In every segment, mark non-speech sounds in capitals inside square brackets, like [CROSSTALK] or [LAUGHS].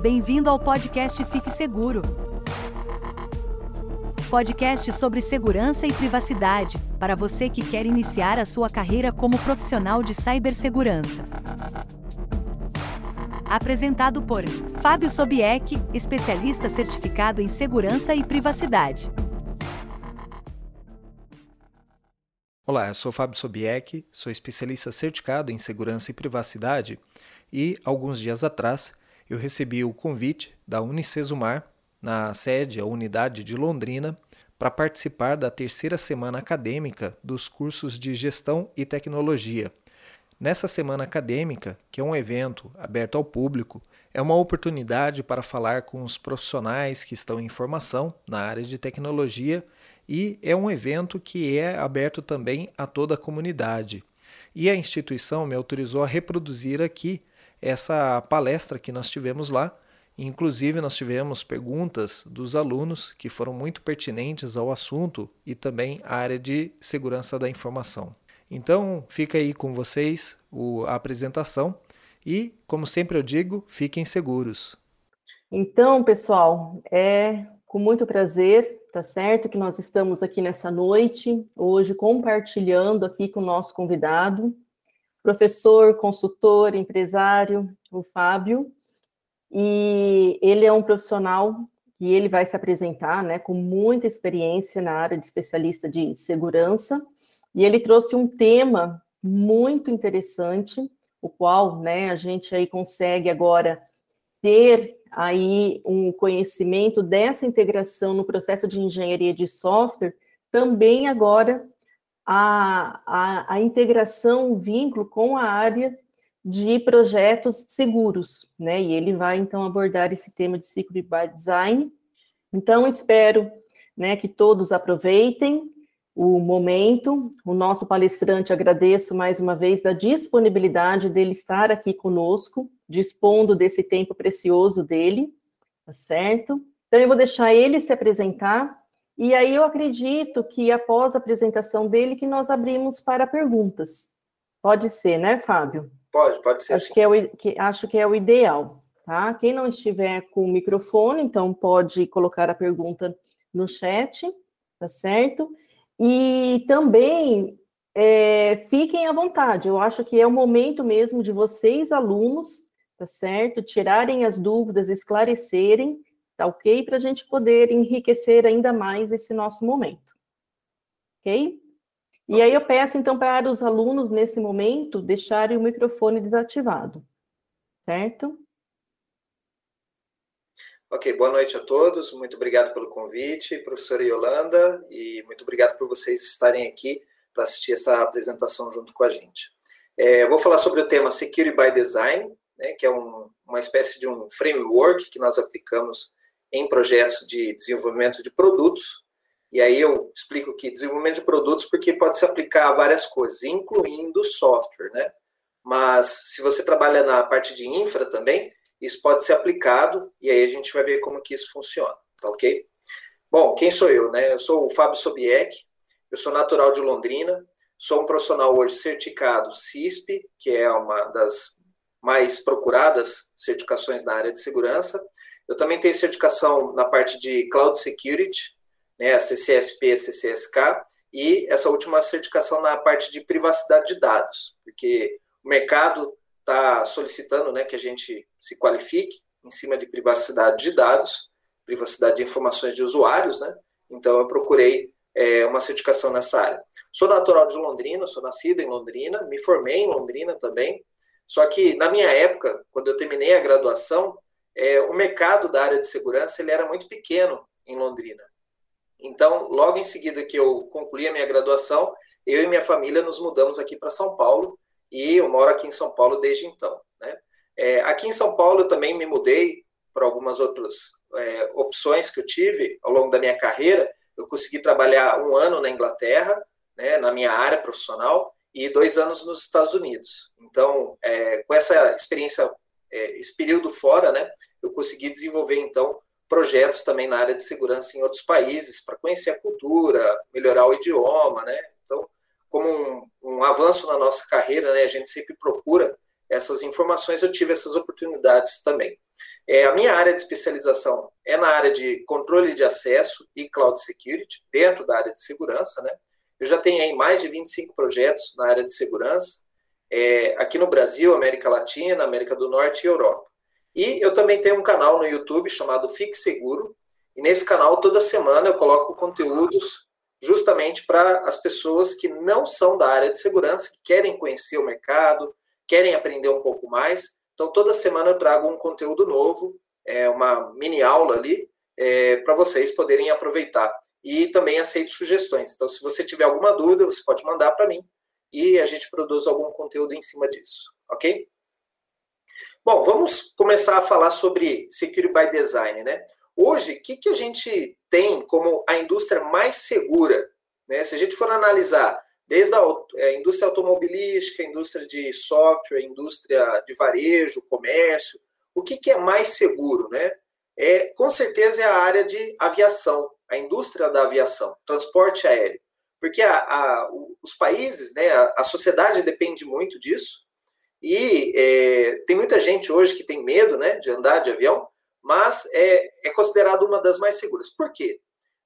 Bem-vindo ao podcast Fique Seguro. Podcast sobre segurança e privacidade, para você que quer iniciar a sua carreira como profissional de cibersegurança. Apresentado por Fábio Sobieck, especialista certificado em segurança e privacidade. Olá, eu sou Fábio Sobieck, sou especialista certificado em segurança e privacidade e, alguns dias atrás, eu recebi o convite da Unicesumar, na sede, a unidade de Londrina, para participar da terceira semana acadêmica dos cursos de Gestão e Tecnologia. Nessa semana acadêmica, que é um evento aberto ao público, é uma oportunidade para falar com os profissionais que estão em formação na área de tecnologia e é um evento que é aberto também a toda a comunidade. E a instituição me autorizou a reproduzir aqui essa palestra que nós tivemos lá. Inclusive, nós tivemos perguntas dos alunos que foram muito pertinentes ao assunto e também à área de segurança da informação. Então, fica aí com vocês a apresentação e, como sempre eu digo, fiquem seguros. Então, pessoal, é com muito prazer, tá certo, que nós estamos aqui nessa noite, hoje compartilhando aqui com o nosso convidado, professor, consultor, empresário, o Fábio, e ele é um profissional que ele vai se apresentar, né, com muita experiência na área de especialista de segurança, e ele trouxe um tema muito interessante, o qual, né, a gente aí consegue agora ter aí um conhecimento dessa integração no processo de engenharia de software, também agora a, a, a integração, o vínculo com a área de projetos seguros, né? E ele vai então abordar esse tema de Security by Design. Então, espero né, que todos aproveitem o momento. O nosso palestrante, agradeço mais uma vez da disponibilidade dele estar aqui conosco, dispondo desse tempo precioso dele, tá certo? Então, eu vou deixar ele se apresentar e aí eu acredito que após a apresentação dele que nós abrimos para perguntas. Pode ser, né, Fábio? Pode, pode ser. Acho que é o, que, acho que é o ideal, tá? Quem não estiver com o microfone, então pode colocar a pergunta no chat, tá certo? E também é, fiquem à vontade. Eu acho que é o momento mesmo de vocês, alunos, tá certo? Tirarem as dúvidas, esclarecerem Tá ok? Para a gente poder enriquecer ainda mais esse nosso momento. Ok? E aí eu peço, então, para os alunos, nesse momento, deixarem o microfone desativado. Certo? Ok, boa noite a todos. Muito obrigado pelo convite, professora Yolanda, e muito obrigado por vocês estarem aqui para assistir essa apresentação junto com a gente. É, vou falar sobre o tema Security by Design, né, que é um, uma espécie de um framework que nós aplicamos em projetos de desenvolvimento de produtos. E aí eu explico que desenvolvimento de produtos porque pode se aplicar a várias coisas, incluindo software, né? Mas se você trabalha na parte de infra também, isso pode ser aplicado e aí a gente vai ver como que isso funciona, tá ok? Bom, quem sou eu, né? Eu sou o Fábio Sobieck, eu sou natural de Londrina, sou um profissional hoje certificado CISP, que é uma das mais procuradas certificações na área de segurança, eu também tenho certificação na parte de Cloud Security, né, a CCSP, CCSK, e essa última certificação na parte de privacidade de dados, porque o mercado está solicitando né, que a gente se qualifique em cima de privacidade de dados, privacidade de informações de usuários, né? Então eu procurei é, uma certificação nessa área. Sou natural de Londrina, sou nascido em Londrina, me formei em Londrina também. Só que na minha época, quando eu terminei a graduação, é, o mercado da área de segurança ele era muito pequeno em Londrina. Então, logo em seguida que eu concluí a minha graduação, eu e minha família nos mudamos aqui para São Paulo e eu moro aqui em São Paulo desde então. Né? É, aqui em São Paulo eu também me mudei para algumas outras é, opções que eu tive ao longo da minha carreira. Eu consegui trabalhar um ano na Inglaterra, né, na minha área profissional, e dois anos nos Estados Unidos. Então, é, com essa experiência é, esse período fora, né, eu consegui desenvolver, então, projetos também na área de segurança em outros países, para conhecer a cultura, melhorar o idioma, né? Então, como um, um, avanço na nossa carreira, né, a gente sempre procura essas informações, eu tive essas oportunidades também. É, a minha área de especialização é na área de controle de acesso e cloud security, dentro da área de segurança, né? Eu já tenho aí mais de 25 projetos na área de segurança, é, aqui no Brasil, América Latina, América do Norte e Europa. E eu também tenho um canal no YouTube chamado Fique Seguro, e nesse canal, toda semana, eu coloco conteúdos justamente para as pessoas que não são da área de segurança, que querem conhecer o mercado, querem aprender um pouco mais. Então, toda semana eu trago um conteúdo novo, é, uma mini aula ali, é, para vocês poderem aproveitar. E também aceito sugestões. Então, se você tiver alguma dúvida, você pode mandar para mim e a gente produz algum conteúdo em cima disso, ok? Bom, vamos começar a falar sobre Security by Design, né? Hoje, o que, que a gente tem como a indústria mais segura? Né? Se a gente for analisar desde a é, indústria automobilística, indústria de software, indústria de varejo, comércio, o que, que é mais seguro? Né? É, com certeza é a área de aviação, a indústria da aviação, transporte aéreo. Porque a, a, os países, né, a, a sociedade depende muito disso, e é, tem muita gente hoje que tem medo né, de andar de avião, mas é, é considerado uma das mais seguras. Por quê?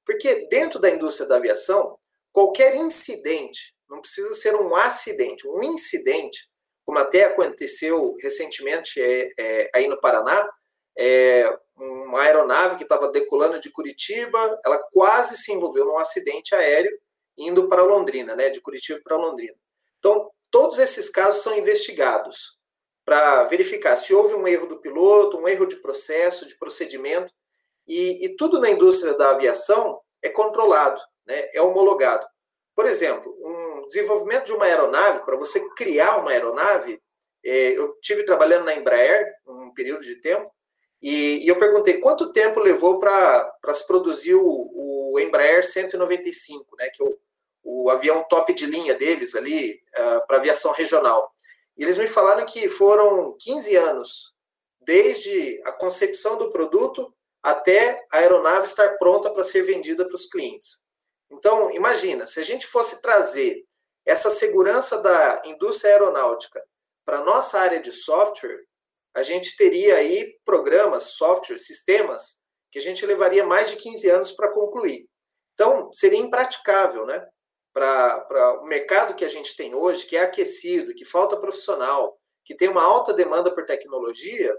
Porque dentro da indústria da aviação, qualquer incidente, não precisa ser um acidente, um incidente, como até aconteceu recentemente é, é, aí no Paraná, é, uma aeronave que estava decolando de Curitiba, ela quase se envolveu num acidente aéreo indo para Londrina, né, de Curitiba para Londrina. Então, Todos esses casos são investigados para verificar se houve um erro do piloto, um erro de processo, de procedimento, e, e tudo na indústria da aviação é controlado, né, é homologado. Por exemplo, um desenvolvimento de uma aeronave, para você criar uma aeronave, é, eu tive trabalhando na Embraer um período de tempo, e, e eu perguntei quanto tempo levou para se produzir o, o Embraer 195, né, que é o avião top de linha deles ali uh, para aviação regional. E eles me falaram que foram 15 anos, desde a concepção do produto até a aeronave estar pronta para ser vendida para os clientes. Então, imagina, se a gente fosse trazer essa segurança da indústria aeronáutica para nossa área de software, a gente teria aí programas, software, sistemas que a gente levaria mais de 15 anos para concluir. Então, seria impraticável, né? Para o mercado que a gente tem hoje, que é aquecido, que falta profissional, que tem uma alta demanda por tecnologia,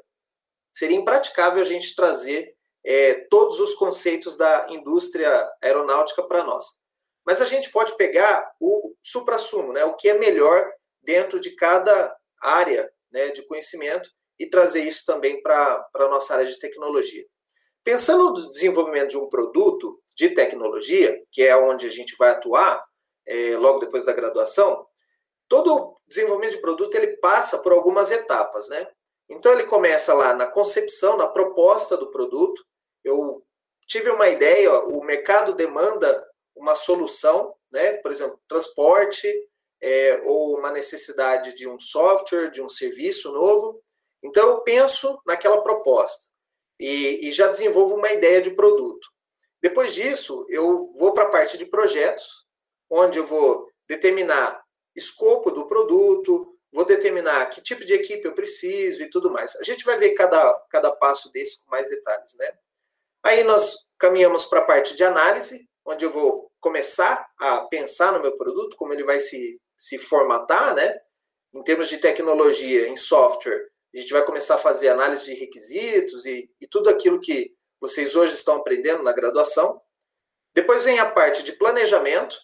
seria impraticável a gente trazer é, todos os conceitos da indústria aeronáutica para nós. Mas a gente pode pegar o supra-sumo, né, o que é melhor dentro de cada área né, de conhecimento e trazer isso também para a nossa área de tecnologia. Pensando no desenvolvimento de um produto de tecnologia, que é onde a gente vai atuar, é, logo depois da graduação, todo desenvolvimento de produto ele passa por algumas etapas, né? Então ele começa lá na concepção, na proposta do produto. Eu tive uma ideia, o mercado demanda uma solução, né? Por exemplo, transporte é, ou uma necessidade de um software, de um serviço novo. Então eu penso naquela proposta e, e já desenvolvo uma ideia de produto. Depois disso, eu vou para a parte de projetos, onde eu vou determinar escopo do produto, vou determinar que tipo de equipe eu preciso e tudo mais. A gente vai ver cada, cada passo desse com mais detalhes, né? Aí nós caminhamos para a parte de análise, onde eu vou começar a pensar no meu produto, como ele vai se, se formatar, né? Em termos de tecnologia, em software, a gente vai começar a fazer análise de requisitos e, e tudo aquilo que vocês hoje estão aprendendo na graduação. Depois vem a parte de planejamento,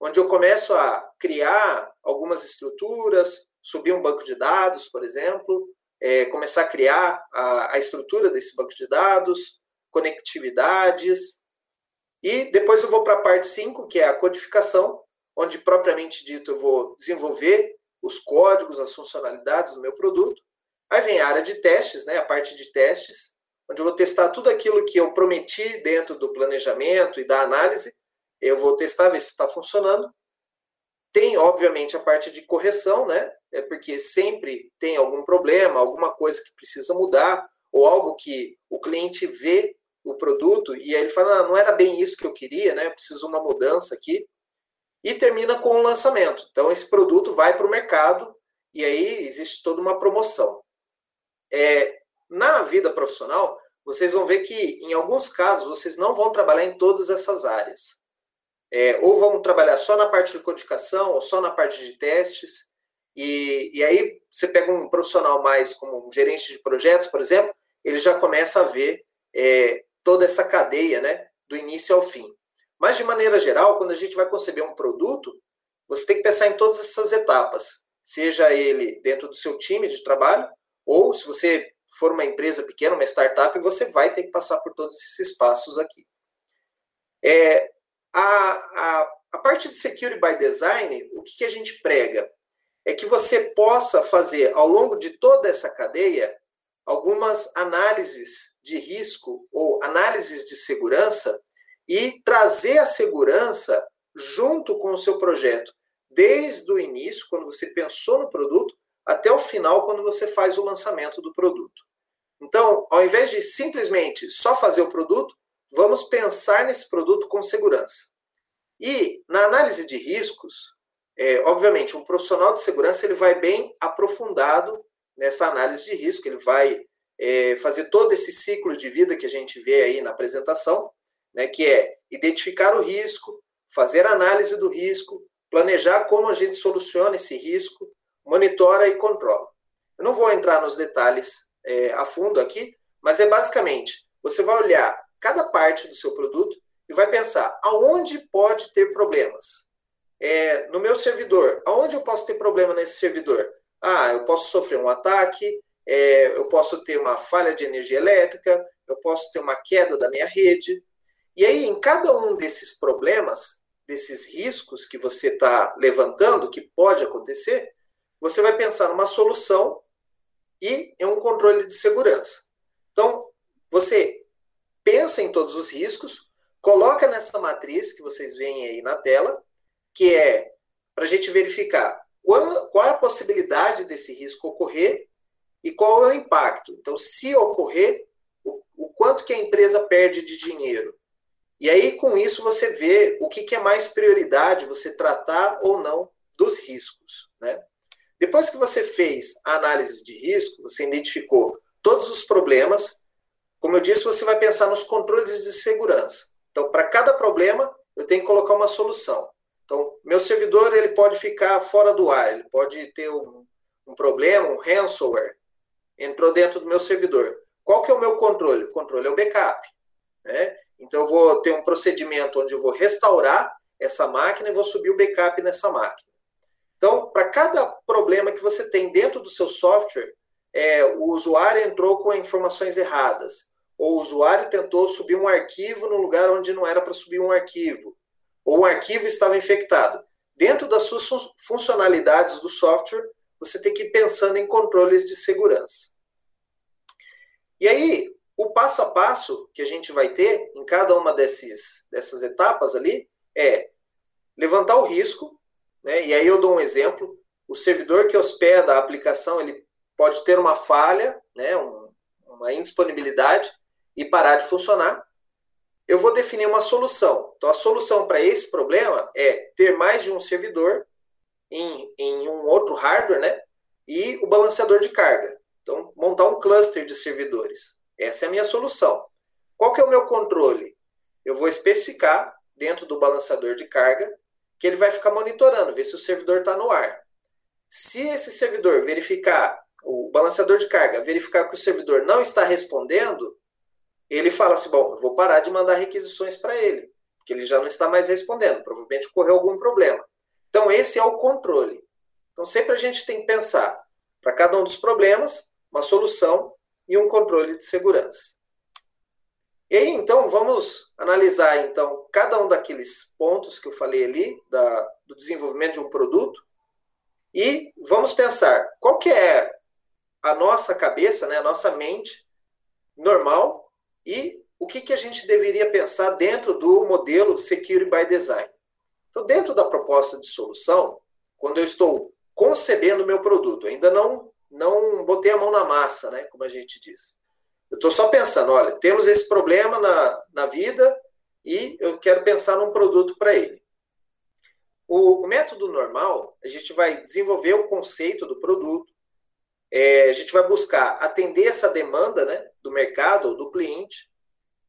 onde eu começo a criar algumas estruturas, subir um banco de dados, por exemplo, é, começar a criar a, a estrutura desse banco de dados, conectividades, e depois eu vou para a parte 5, que é a codificação, onde propriamente dito eu vou desenvolver os códigos, as funcionalidades do meu produto. Aí vem a área de testes, né, a parte de testes, onde eu vou testar tudo aquilo que eu prometi dentro do planejamento e da análise eu vou testar, ver se está funcionando. Tem, obviamente, a parte de correção, né? É porque sempre tem algum problema, alguma coisa que precisa mudar, ou algo que o cliente vê o produto e aí ele fala, ah, não era bem isso que eu queria, né? Eu preciso uma mudança aqui. E termina com o lançamento. Então, esse produto vai para o mercado e aí existe toda uma promoção. É, na vida profissional, vocês vão ver que, em alguns casos, vocês não vão trabalhar em todas essas áreas. É, ou vão trabalhar só na parte de codificação, ou só na parte de testes. E, e aí, você pega um profissional mais como um gerente de projetos, por exemplo, ele já começa a ver é, toda essa cadeia, né, do início ao fim. Mas, de maneira geral, quando a gente vai conceber um produto, você tem que pensar em todas essas etapas, seja ele dentro do seu time de trabalho, ou se você for uma empresa pequena, uma startup, você vai ter que passar por todos esses passos aqui. É, a, a, a parte de Security by Design, o que, que a gente prega? É que você possa fazer, ao longo de toda essa cadeia, algumas análises de risco ou análises de segurança e trazer a segurança junto com o seu projeto, desde o início, quando você pensou no produto, até o final, quando você faz o lançamento do produto. Então, ao invés de simplesmente só fazer o produto, vamos pensar nesse produto com segurança. E na análise de riscos, é, obviamente, um profissional de segurança ele vai bem aprofundado nessa análise de risco, ele vai é, fazer todo esse ciclo de vida que a gente vê aí na apresentação, né, que é identificar o risco, fazer análise do risco, planejar como a gente soluciona esse risco, monitora e controla. Eu não vou entrar nos detalhes é, a fundo aqui, mas é basicamente você vai olhar cada parte do seu produto e vai pensar aonde pode ter problemas. É, no meu servidor, aonde eu posso ter problema nesse servidor? Ah, eu posso sofrer um ataque, é, eu posso ter uma falha de energia elétrica, eu posso ter uma queda da minha rede. E aí, em cada um desses problemas, desses riscos que você está levantando, que pode acontecer, você vai pensar numa solução e em um controle de segurança. Então, você pensa em todos os riscos, coloca nessa matriz que vocês veem aí na tela, que é para a gente verificar qual, qual é a possibilidade desse risco ocorrer e qual é o impacto. Então, se ocorrer, o, o quanto que a empresa perde de dinheiro. E aí, com isso, você vê o que, que é mais prioridade você tratar ou não dos riscos. Né? Depois que você fez a análise de risco, você identificou todos os problemas. Como eu disse, você vai pensar nos controles de segurança. Então, para cada problema, eu tenho que colocar uma solução. Então, meu servidor ele pode ficar fora do ar, ele pode ter um, um problema, um ransomware, entrou dentro do meu servidor. Qual que é o meu controle? O controle é o backup. Né? Então, eu vou ter um procedimento onde eu vou restaurar essa máquina e vou subir o backup nessa máquina. Então, para cada problema que você tem dentro do seu software, é, o usuário entrou com informações erradas, ou o usuário tentou subir um arquivo no lugar onde não era para subir um arquivo, ou o arquivo estava infectado. Dentro das suas funcionalidades do software, você tem que ir pensando em controles de segurança. E aí, o passo a passo que a gente vai ter em cada uma desses, dessas etapas ali é levantar o risco, né? E aí eu dou um exemplo: o servidor que hospeda a aplicação ele pode ter uma falha, né? Um, uma indisponibilidade e parar de funcionar. Eu vou definir uma solução. Então, a solução para esse problema é ter mais de um servidor em, em um outro hardware, né? E o balanceador de carga. Então, montar um cluster de servidores. Essa é a minha solução. Qual que é o meu controle? Eu vou especificar dentro do balanceador de carga que ele vai ficar monitorando, ver se o servidor está no ar. Se esse servidor verificar, o balanceador de carga verificar que o servidor não está respondendo, ele fala assim: bom, eu vou parar de mandar requisições para ele, porque ele já não está mais respondendo, provavelmente ocorreu algum problema. Então, esse é o controle. Então, sempre a gente tem que pensar, para cada um dos problemas, uma solução e um controle de segurança. E aí, então, vamos analisar então cada um daqueles pontos que eu falei ali da, do desenvolvimento de um produto e vamos pensar qual que é a nossa cabeça, né, a nossa mente normal e o que, que a gente deveria pensar dentro do modelo Security by Design. Então, dentro da proposta de solução, quando eu estou concebendo o meu produto, ainda não não botei a mão na massa, né, como a gente diz. Eu estou só pensando, olha, temos esse problema na, na vida e eu quero pensar num produto para ele. O, o método normal, a gente vai desenvolver o conceito do produto, é, a gente vai buscar atender essa demanda né, do mercado do cliente.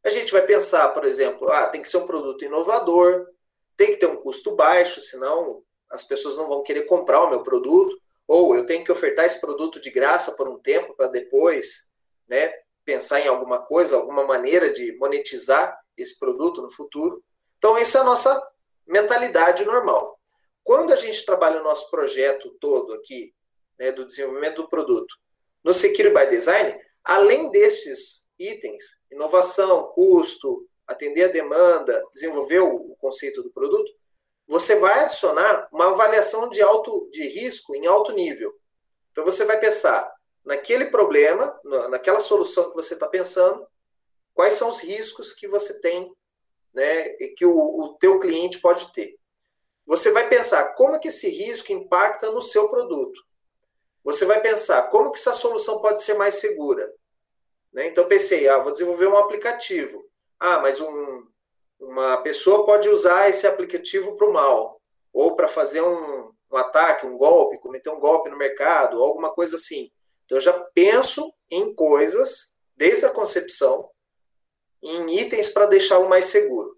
A gente vai pensar, por exemplo, ah, tem que ser um produto inovador, tem que ter um custo baixo, senão as pessoas não vão querer comprar o meu produto, ou eu tenho que ofertar esse produto de graça por um tempo para depois né, pensar em alguma coisa, alguma maneira de monetizar esse produto no futuro. Então, essa é a nossa mentalidade normal. Quando a gente trabalha o nosso projeto todo aqui, né, do desenvolvimento do produto, no Secure by Design, além desses itens, inovação, custo, atender a demanda, desenvolver o, conceito do produto, você vai adicionar uma avaliação de alto de risco em alto nível. Então você vai pensar naquele problema, naquela solução que você está pensando, quais são os riscos que você tem, né, e que o, o teu cliente pode ter. Você vai pensar como é que esse risco impacta no seu produto. Você vai pensar como que essa solução pode ser mais segura. Né? Então pensei, ah, vou desenvolver um aplicativo. Ah, mas um, uma pessoa pode usar esse aplicativo para o mal, ou para fazer um, um, ataque, um golpe, cometer um golpe no mercado, alguma coisa assim. Então eu já penso em coisas, desde a concepção, em itens para deixá-lo mais seguro.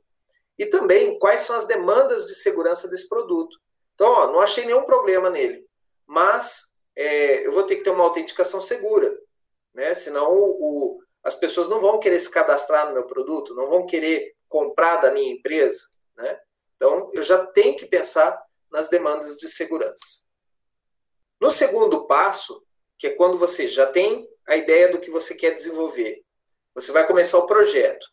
E também quais são as demandas de segurança desse produto. Então, ó, não achei nenhum problema nele, mas é, eu vou ter que ter uma autenticação segura, né? Senão o, o as pessoas não vão querer se cadastrar no meu produto, não vão querer comprar da minha empresa, né? Então, eu já tenho que pensar nas demandas de segurança. No segundo passo, que é quando você já tem a ideia do que você quer desenvolver, você vai começar o projeto.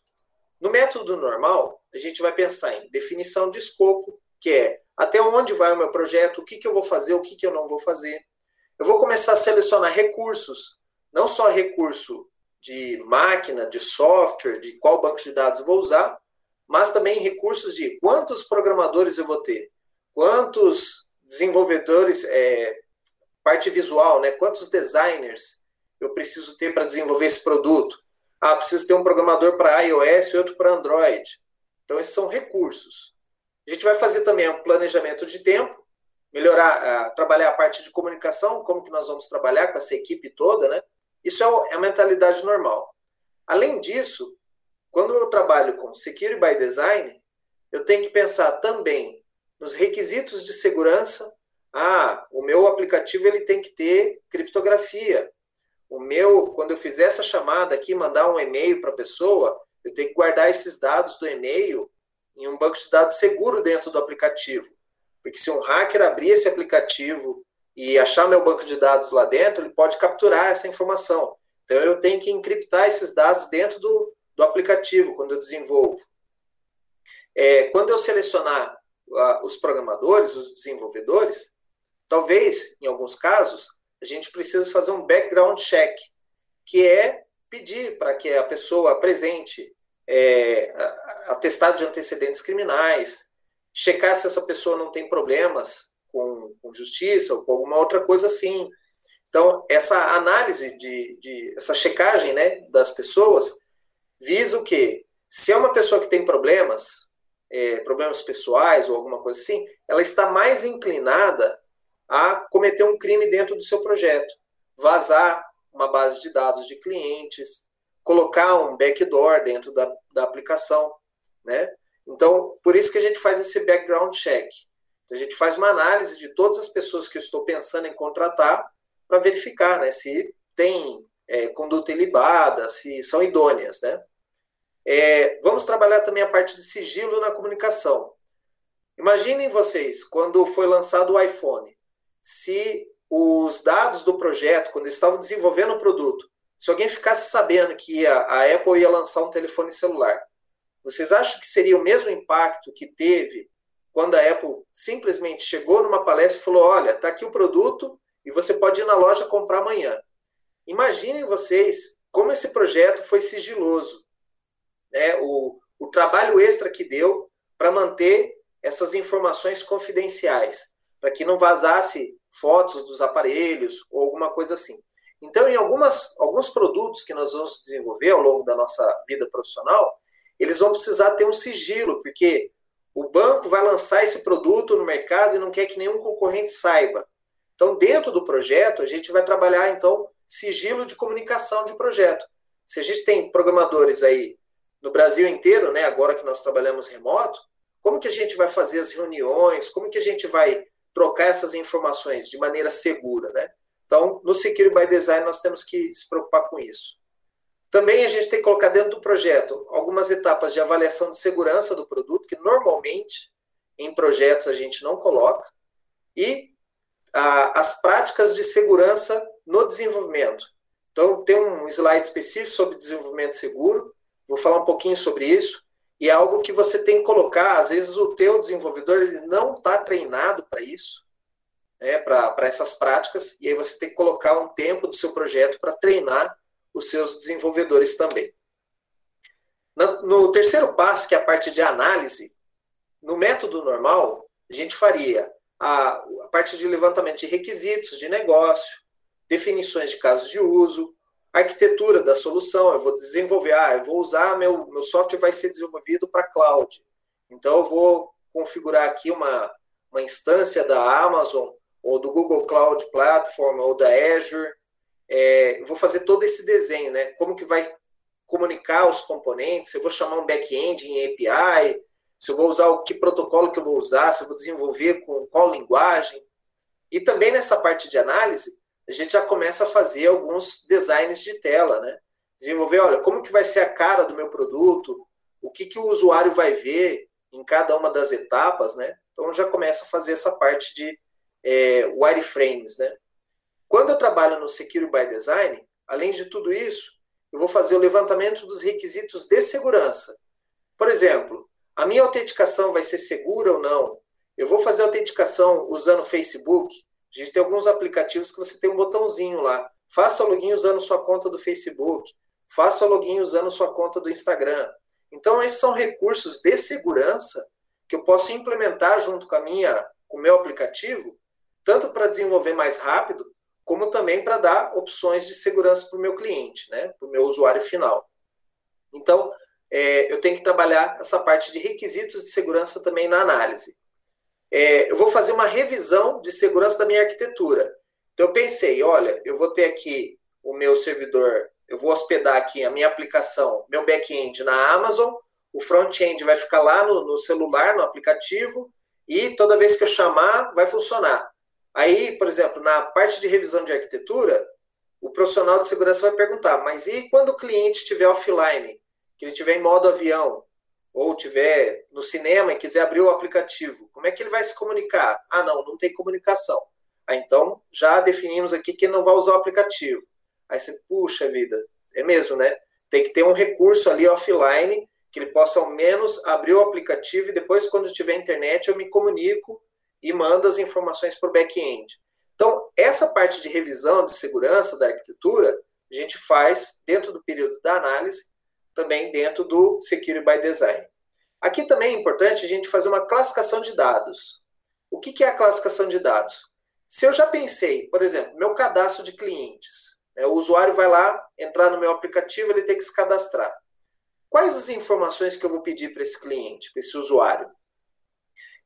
No método normal, a gente vai pensar em definição de escopo, que é até onde vai o meu projeto, o que, que eu vou fazer, o que, que eu não vou fazer. Eu vou começar a selecionar recursos, não só recurso de máquina, de software, de qual banco de dados eu vou usar, mas também recursos de quantos programadores eu vou ter, quantos desenvolvedores, é, parte visual, né? quantos designers eu preciso ter para desenvolver esse produto. Ah, preciso ter um programador para iOS e outro para Android. Então, esses são recursos. A gente vai fazer também um planejamento de tempo, melhorar, uh, trabalhar a parte de comunicação, como que nós vamos trabalhar com essa equipe toda, né? Isso é, é a mentalidade normal. Além disso, quando eu trabalho com Security by Design, eu tenho que pensar também nos requisitos de segurança. Ah, o meu aplicativo ele tem que ter criptografia. O meu, quando eu fizer essa chamada aqui, mandar um e-mail para a pessoa, eu tenho que guardar esses dados do e-mail em um banco de dados seguro dentro do aplicativo. Porque se um hacker abrir esse aplicativo e achar meu banco de dados lá dentro, ele pode capturar essa informação. Então eu tenho que encriptar esses dados dentro do, do aplicativo quando eu desenvolvo. É, quando eu selecionar uh, os programadores, os desenvolvedores, talvez, em alguns casos, a gente precisa fazer um background check, que é pedir para que a pessoa apresente é, atestado de antecedentes criminais, checar se essa pessoa não tem problemas com, com justiça ou com alguma outra coisa assim. Então, essa análise de, de essa checagem né, das pessoas visa o quê? Se é uma pessoa que tem problemas, é, problemas pessoais ou alguma coisa assim, ela está mais inclinada a cometer um crime dentro do seu projeto, vazar uma base de dados de clientes, colocar um backdoor dentro da, da aplicação, né? Então, por isso que a gente faz esse background check. A gente faz uma análise de todas as pessoas que eu estou pensando em contratar para verificar né, se tem é, conduta ilibada, se são idôneas. Né? É, vamos trabalhar também a parte de sigilo na comunicação. Imaginem vocês, quando foi lançado o iPhone, se os dados do projeto, quando eles estavam desenvolvendo o produto, se alguém ficasse sabendo que a, a Apple ia lançar um telefone celular, vocês acham que seria o mesmo impacto que teve quando a Apple simplesmente chegou numa palestra e falou: olha, está aqui o produto e você pode ir na loja comprar amanhã. Imaginem vocês como esse projeto foi sigiloso, né? o, o trabalho extra que deu para manter essas informações confidenciais, para que não vazasse fotos dos aparelhos ou alguma coisa assim. Então, em algumas, alguns produtos que nós vamos desenvolver ao longo da nossa vida profissional, eles vão precisar ter um sigilo, porque o banco vai lançar esse produto no mercado e não quer que nenhum concorrente saiba. Então, dentro do projeto, a gente vai trabalhar, então, sigilo de comunicação de projeto. Se a gente tem programadores aí no Brasil inteiro, né, agora que nós trabalhamos remoto, como que a gente vai fazer as reuniões, como que a gente vai trocar essas informações de maneira segura, né? Então, no Security by Design, nós temos que se preocupar com isso. Também a gente tem que colocar dentro do projeto algumas etapas de avaliação de segurança do produto, que normalmente em projetos a gente não coloca, e a, as práticas de segurança no desenvolvimento. Então, tem um slide específico sobre desenvolvimento seguro, vou falar um pouquinho sobre isso, e é algo que você tem que colocar, às vezes o teu desenvolvedor ele não está treinado para isso, né, para essas práticas, e aí você tem que colocar um tempo do seu projeto para treinar os seus desenvolvedores também. No terceiro passo, que é a parte de análise, no método normal, a gente faria a, a parte de levantamento de requisitos de negócio, definições de casos de uso, arquitetura da solução, eu vou desenvolver, ah, eu vou usar, meu, meu software vai ser desenvolvido para cloud. Então, eu vou configurar aqui uma, uma instância da Amazon, ou do Google Cloud Platform, ou da Azure. É, vou fazer todo esse desenho, né? Como que vai comunicar os componentes, se eu vou chamar um back-end em API, se eu vou usar o que protocolo que eu vou usar, se eu vou desenvolver com qual linguagem. E também nessa parte de análise, a gente já começa a fazer alguns designs de tela, né? Desenvolver, olha, como que vai ser a cara do meu produto, o que, que o usuário vai ver em cada uma das etapas, né? Então já começa a fazer essa parte de é, wireframes, né? Quando eu trabalho no Secure by Design, além de tudo isso, eu vou fazer o levantamento dos requisitos de segurança. Por exemplo, a minha autenticação vai ser segura ou não? Eu vou fazer autenticação usando Facebook, a gente tem alguns aplicativos que você tem um botãozinho lá. Faça login usando sua conta do Facebook. Faça login usando sua conta do Instagram. Então, esses são recursos de segurança que eu posso implementar junto com a minha, com o meu aplicativo, tanto para desenvolver mais rápido, como também para dar opções de segurança para o meu cliente, né, para o meu usuário final. Então, é, eu tenho que trabalhar essa parte de requisitos de segurança também na análise é, eu vou fazer uma revisão de segurança da minha arquitetura. Então, eu pensei, olha, eu vou ter aqui o meu servidor, eu vou hospedar aqui a minha aplicação, meu back-end na Amazon, o front-end vai ficar lá no, no, celular, no aplicativo, e toda vez que eu chamar, vai funcionar. Aí, por exemplo, na parte de revisão de arquitetura, o profissional de segurança vai perguntar, mas e quando o cliente estiver offline, que ele estiver em modo avião, ou tiver no cinema e quiser abrir o aplicativo, como é que ele vai se comunicar? Ah, não, não tem comunicação. Ah, então já definimos aqui que ele não vai usar o aplicativo. Aí você, puxa vida, é mesmo, né? Tem que ter um recurso ali offline que ele possa ao menos abrir o aplicativo e depois, quando tiver internet, eu me comunico e mando as informações para o back-end. Então, essa parte de revisão de segurança da arquitetura, a gente faz dentro do período da análise também dentro do Security by Design. Aqui também é importante a gente fazer uma classificação de dados. O que é a classificação de dados? Se eu já pensei, por exemplo, meu cadastro de clientes, né, o usuário vai lá, entrar no meu aplicativo, ele tem que se cadastrar. Quais as informações que eu vou pedir para esse cliente, para esse usuário?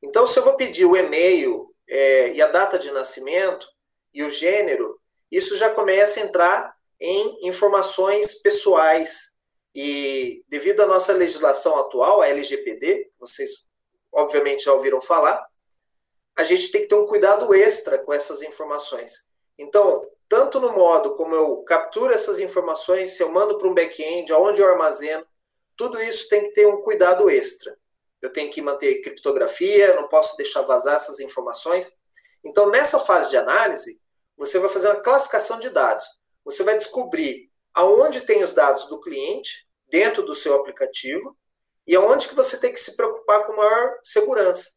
Então, se eu vou pedir o e-mail é, e a data de nascimento e o gênero, isso já começa a entrar em informações pessoais e devido à nossa legislação atual, a LGPD, vocês obviamente já ouviram falar, a gente tem que ter um cuidado extra com essas informações. Então, tanto no modo como eu capturo essas informações, se eu mando para um back-end, aonde eu armazeno, tudo isso tem que ter um cuidado extra. Eu tenho que manter criptografia, não posso deixar vazar essas informações. Então, nessa fase de análise, você vai fazer uma classificação de dados. Você vai descobrir aonde tem os dados do cliente dentro do seu aplicativo e aonde que você tem que se preocupar com maior segurança.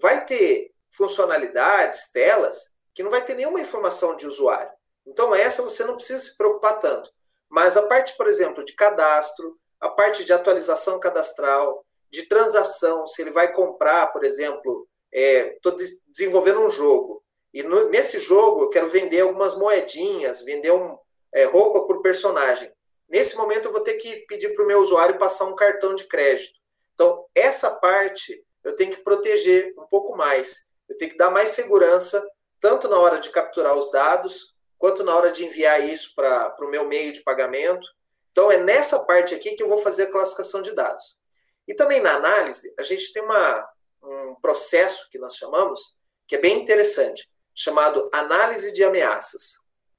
Vai ter funcionalidades, telas, que não vai ter nenhuma informação de usuário. Então, essa você não precisa se preocupar tanto. Mas a parte, por exemplo, de cadastro, a parte de atualização cadastral, de transação, se ele vai comprar, por exemplo, estou é, desenvolvendo um jogo, e no, nesse jogo eu quero vender algumas moedinhas, vender um, é, roupa por personagem. Nesse momento, eu vou ter que pedir para o meu usuário passar um cartão de crédito. Então, essa parte eu tenho que proteger um pouco mais. Eu tenho que dar mais segurança, tanto na hora de capturar os dados, quanto na hora de enviar isso para o meu meio de pagamento. Então, é nessa parte aqui que eu vou fazer a classificação de dados. E também na análise, a gente tem uma, um processo que nós chamamos, que é bem interessante, chamado análise de ameaças.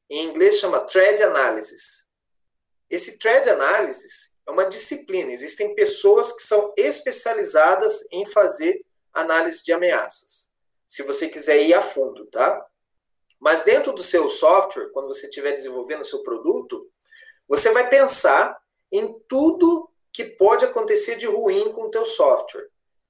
Em inglês chama Threat Analysis. Esse Threat Analysis é uma disciplina, existem pessoas que são especializadas em fazer análise de ameaças. Se você quiser ir a fundo, tá? Mas dentro do seu software, quando você estiver desenvolvendo o seu produto, você vai pensar em tudo que pode acontecer de ruim com o teu software.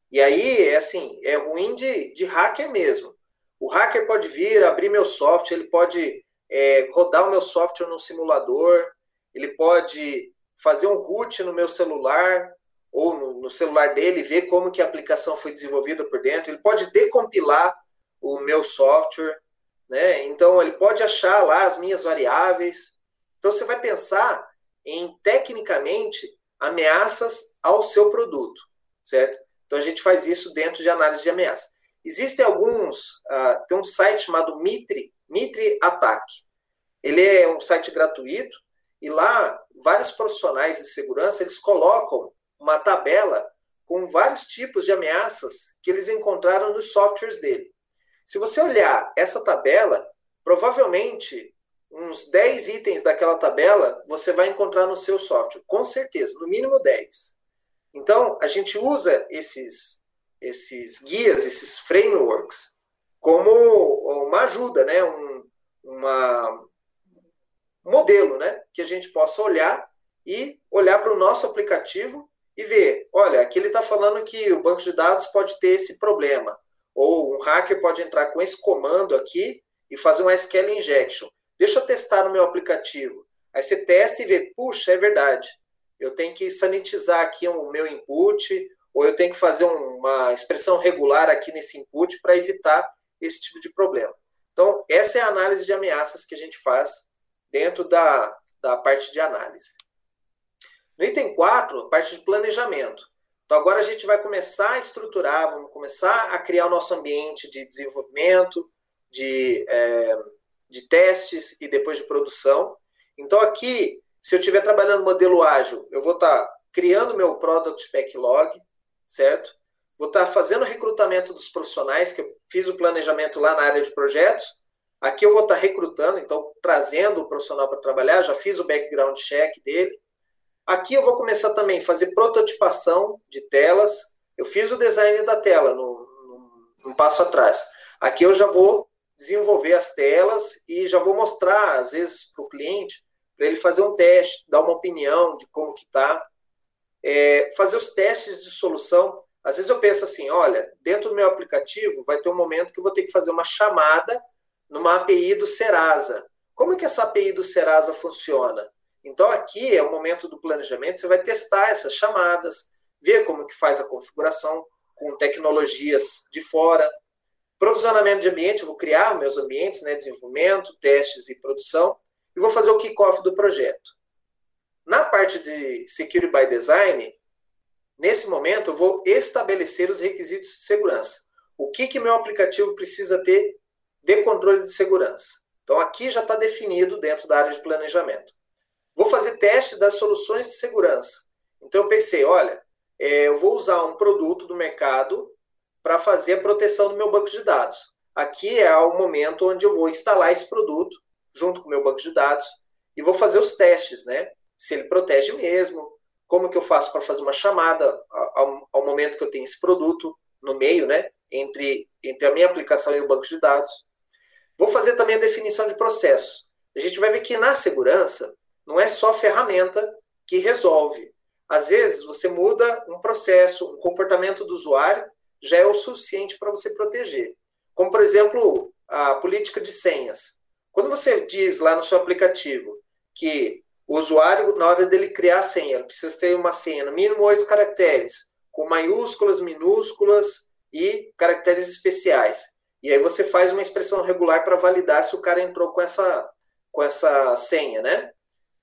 E aí, é assim, é ruim de, de hacker mesmo. O hacker pode vir, abrir meu software, ele pode é, rodar o meu software no simulador, ele pode fazer um root no meu celular ou no, no, celular dele, ver como que a aplicação foi desenvolvida por dentro. Ele pode decompilar o meu software, né? Então ele pode achar lá as minhas variáveis. Então você vai pensar em tecnicamente ameaças ao seu produto, certo? Então a gente faz isso dentro de análise de ameaça. Existem alguns, uh, tem um site chamado Mitre, Mitre Attack. Ele é um site gratuito e lá vários profissionais de segurança eles colocam uma tabela com vários tipos de ameaças que eles encontraram nos softwares dele. Se você olhar essa tabela, provavelmente uns 10 itens daquela tabela você vai encontrar no seu software, com certeza, no mínimo 10. Então, a gente usa esses, esses guias, esses frameworks, como uma ajuda, né? Um, uma, modelo, né? Que a gente possa olhar e olhar para o nosso aplicativo e ver, olha, aqui ele está falando que o banco de dados pode ter esse problema, ou um hacker pode entrar com esse comando aqui e fazer um SQL injection. Deixa eu testar no meu aplicativo. Aí você testa e vê, puxa, é verdade. Eu tenho que sanitizar aqui o meu input, ou eu tenho que fazer uma expressão regular aqui nesse input para evitar esse tipo de problema. Então, essa é a análise de ameaças que a gente faz dentro da, da parte de análise. No item 4, a parte de planejamento. Então, agora a gente vai começar a estruturar, vamos começar a criar o nosso ambiente de desenvolvimento, de, é, de testes e depois de produção. Então, aqui, se eu estiver trabalhando modelo ágil, eu vou estar tá criando meu Product Backlog, certo? Vou estar tá fazendo recrutamento dos profissionais, que eu fiz o planejamento lá na área de projetos, Aqui eu vou estar recrutando, então trazendo o profissional para trabalhar, já fiz o background check dele. Aqui eu vou começar também a fazer prototipação de telas. Eu fiz o design da tela no, no, no passo atrás. Aqui eu já vou desenvolver as telas e já vou mostrar, às vezes, para o cliente, para ele fazer um teste, dar uma opinião de como que está. É, fazer os testes de solução. Às vezes eu penso assim, olha, dentro do meu aplicativo vai ter um momento que eu vou ter que fazer uma chamada numa API do Serasa. Como é que essa API do Serasa funciona? Então aqui é o momento do planejamento, você vai testar essas chamadas, ver como que faz a configuração com tecnologias de fora. Provisionamento de ambiente, vou criar meus ambientes, né, desenvolvimento, testes e produção, e vou fazer o kickoff do projeto. Na parte de Security by Design, nesse momento eu vou estabelecer os requisitos de segurança. O que, que meu aplicativo precisa ter de controle de segurança. Então, aqui já está definido dentro da área de planejamento. Vou fazer teste das soluções de segurança. Então, eu pensei, olha, é, eu vou usar um produto do mercado para fazer a proteção do meu banco de dados. Aqui é o momento onde eu vou instalar esse produto junto com o meu banco de dados e vou fazer os testes, né? Se ele protege mesmo, como que eu faço para fazer uma chamada ao, ao, momento que eu tenho esse produto no meio, né? Entre, entre a minha aplicação e o banco de dados. Vou fazer também a definição de processos. A gente vai ver que na segurança não é só ferramenta que resolve. Às vezes você muda um processo, um comportamento do usuário, já é o suficiente para você proteger. Como, por exemplo, a política de senhas. Quando você diz lá no seu aplicativo que o usuário, na hora dele criar a senha, ele precisa ter uma senha, no mínimo oito caracteres, com maiúsculas, minúsculas e caracteres especiais. E aí você faz uma expressão regular para validar se o cara entrou com essa, com essa senha, né?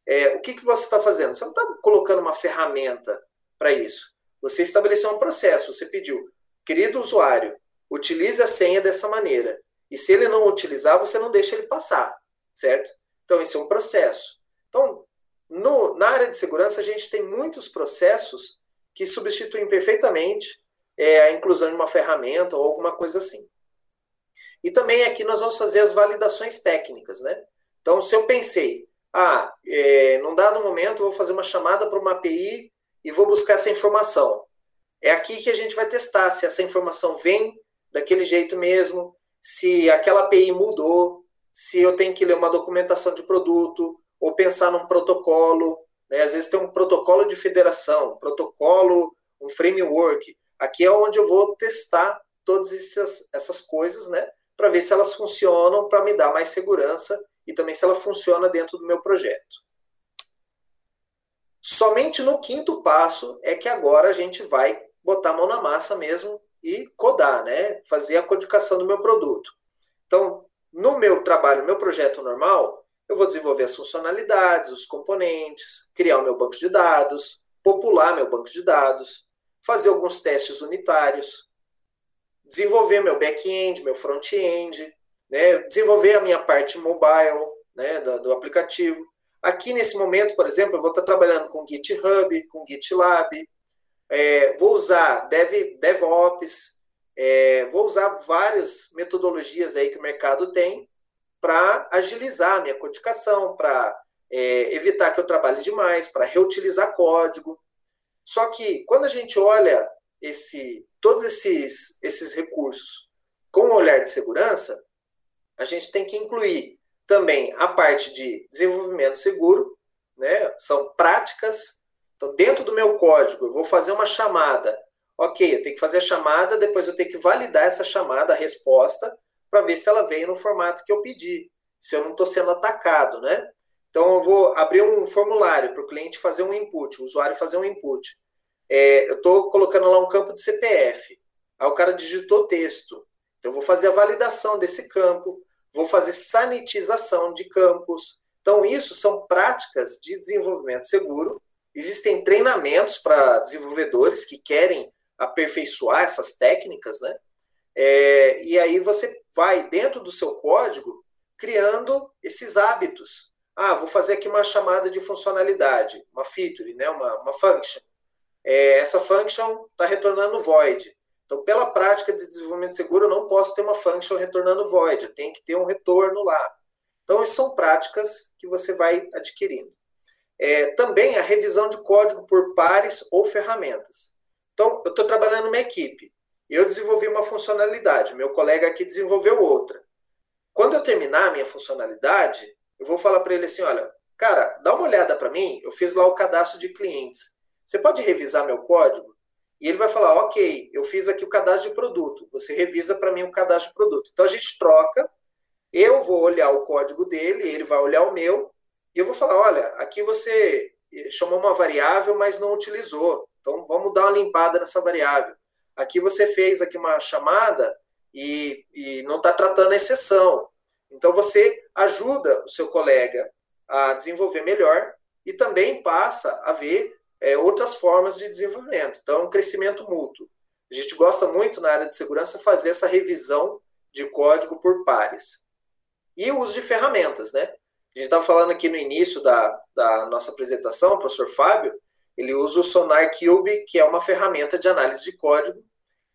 É, o que, que você está fazendo? Você não está colocando uma ferramenta para isso. Você estabeleceu um processo. Você pediu, querido usuário, utilize a senha dessa maneira. E se ele não utilizar, você não deixa ele passar, certo? Então, esse é um processo. Então, no, na área de segurança, a gente tem muitos processos que substituem perfeitamente é, a inclusão de uma ferramenta ou alguma coisa assim. E também aqui nós vamos fazer as validações técnicas, né? Então, se eu pensei, ah, é, num dado momento eu vou fazer uma chamada para uma API e vou buscar essa informação. É aqui que a gente vai testar se essa informação vem daquele jeito mesmo, se aquela API mudou, se eu tenho que ler uma documentação de produto, ou pensar num protocolo. Né? Às vezes tem um protocolo de federação, um protocolo, um framework. Aqui é onde eu vou testar todas essas, essas coisas, né? Para ver se elas funcionam, para me dar mais segurança e também se ela funciona dentro do meu projeto. Somente no quinto passo é que agora a gente vai botar a mão na massa mesmo e codar, né? Fazer a codificação do meu produto. Então, no meu trabalho, meu projeto normal, eu vou desenvolver as funcionalidades, os componentes, criar o meu banco de dados, popular meu banco de dados, fazer alguns testes unitários, desenvolver meu back-end, meu front-end, né? desenvolver a minha parte mobile né? do, do aplicativo. Aqui nesse momento, por exemplo, eu vou estar trabalhando com GitHub, com GitLab, é, vou usar Dev, DevOps, é, vou usar várias metodologias aí que o mercado tem para agilizar a minha codificação, para é, evitar que eu trabalhe demais, para reutilizar código. Só que quando a gente olha esse, todos esses, esses recursos com um olhar de segurança, a gente tem que incluir também a parte de desenvolvimento seguro, né? são práticas então, dentro do meu código, eu vou fazer uma chamada. Ok, eu tenho que fazer a chamada, depois eu tenho que validar essa chamada, a resposta, para ver se ela veio no formato que eu pedi, se eu não estou sendo atacado, né? Então, eu vou abrir um formulário para o cliente fazer um input, o usuário fazer um input. É, eu estou colocando lá um campo de CPF. Aí o cara digitou texto. Então, eu vou fazer a validação desse campo, vou fazer sanitização de campos. Então, isso são práticas de desenvolvimento seguro Existem treinamentos para desenvolvedores que querem aperfeiçoar essas técnicas, né? É, e aí você vai dentro do seu código criando esses hábitos. Ah, vou fazer aqui uma chamada de funcionalidade, uma feature, né? uma, uma function. É, essa function está retornando void. Então, pela prática de desenvolvimento seguro, eu não posso ter uma function retornando void, eu tenho que ter um retorno lá. Então, são práticas que você vai adquirindo. É, também a revisão de código por pares ou ferramentas. Então, eu estou trabalhando numa equipe. Eu desenvolvi uma funcionalidade, meu colega aqui desenvolveu outra. Quando eu terminar a minha funcionalidade, eu vou falar para ele assim: olha, cara, dá uma olhada para mim, eu fiz lá o cadastro de clientes. Você pode revisar meu código? E ele vai falar: ok, eu fiz aqui o cadastro de produto, você revisa para mim o cadastro de produto. Então a gente troca, eu vou olhar o código dele, ele vai olhar o meu, e eu vou falar: olha, aqui você chamou uma variável, mas não utilizou. Então vamos dar uma limpada nessa variável. Aqui você fez aqui uma chamada e, e não está tratando a exceção. Então você ajuda o seu colega a desenvolver melhor e também passa a ver é, outras formas de desenvolvimento. Então é um crescimento mútuo. A gente gosta muito na área de segurança fazer essa revisão de código por pares. E o uso de ferramentas, né? A gente estava falando aqui no início da, da nossa apresentação, o professor Fábio, ele usa o Sonar Cube, que é uma ferramenta de análise de código.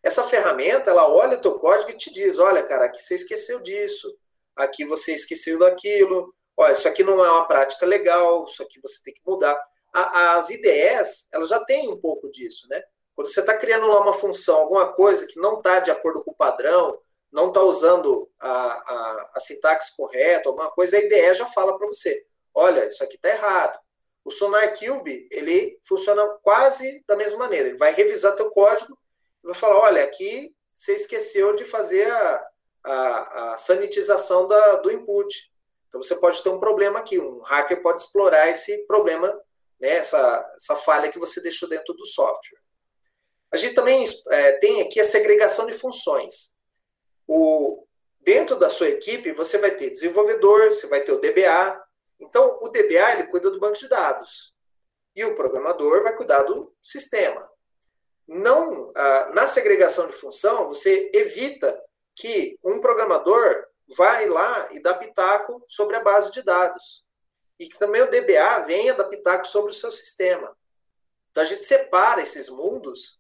Essa ferramenta, ela olha o teu código e te diz, olha, cara, aqui você esqueceu disso, aqui você esqueceu daquilo, olha, isso aqui não é uma prática legal, isso aqui você tem que mudar. as IDEs, elas já têm um pouco disso, né? Quando você está criando lá uma função, alguma coisa que não está de acordo com o padrão, não está usando a, a, a, sintaxe correta, alguma coisa, a IDE já fala para você, olha, isso aqui está errado. O Sonar Cube, ele funciona quase da mesma maneira. Ele vai revisar teu código e vai falar, olha, aqui você esqueceu de fazer a, a, a sanitização da, do input. Então você pode ter um problema aqui. Um hacker pode explorar esse problema, né, essa, essa falha que você deixou dentro do software. A gente também é, tem aqui a segregação de funções o, dentro da sua equipe, você vai ter desenvolvedor, você vai ter o DBA. Então, o DBA ele cuida do banco de dados. E o programador vai cuidar do sistema. não na segregação de função, você evita que um programador vai lá e dá pitaco sobre a base de dados. E que também o DBA venha dar pitaco sobre o seu sistema. Então a gente separa esses mundos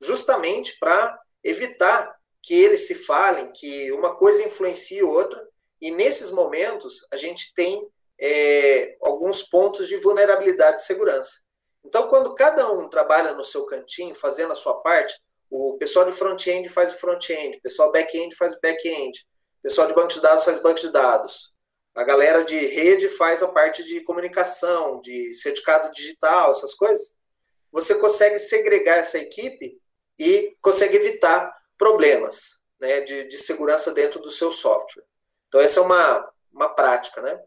justamente para evitar que eles se falem, que uma coisa influencie outra, e nesses momentos a gente tem é, alguns pontos de vulnerabilidade de segurança. Então, quando cada um trabalha no seu cantinho, fazendo a sua parte, o pessoal de front-end faz o front-end, o pessoal back-end faz o back-end, o pessoal de banco de dados faz banco de dados, a galera de rede faz a parte de comunicação, de certificado digital, essas coisas. Você consegue segregar essa equipe e consegue evitar problemas né, de, de segurança dentro do seu software. Então, essa é uma, uma prática, né?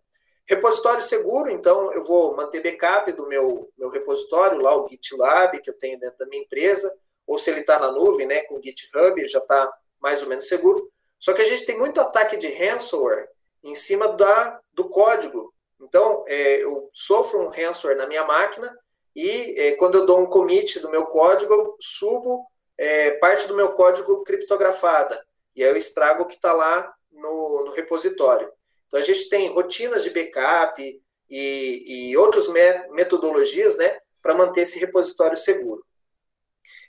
Repositório seguro, então eu vou manter backup do meu, meu repositório, lá o GitLab, que eu tenho dentro da minha empresa, ou se ele está na nuvem, né, com o GitHub, já está mais ou menos seguro. Só que a gente tem muito ataque de ransomware em cima da, do código. Então, é, eu sofro um ransomware na minha máquina e é, quando eu dou um commit do meu código, eu subo é, parte do meu código criptografada. E aí eu estrago o que está lá no, no repositório. Então, a gente tem rotinas de backup e, e outras metodologias né, para manter esse repositório seguro.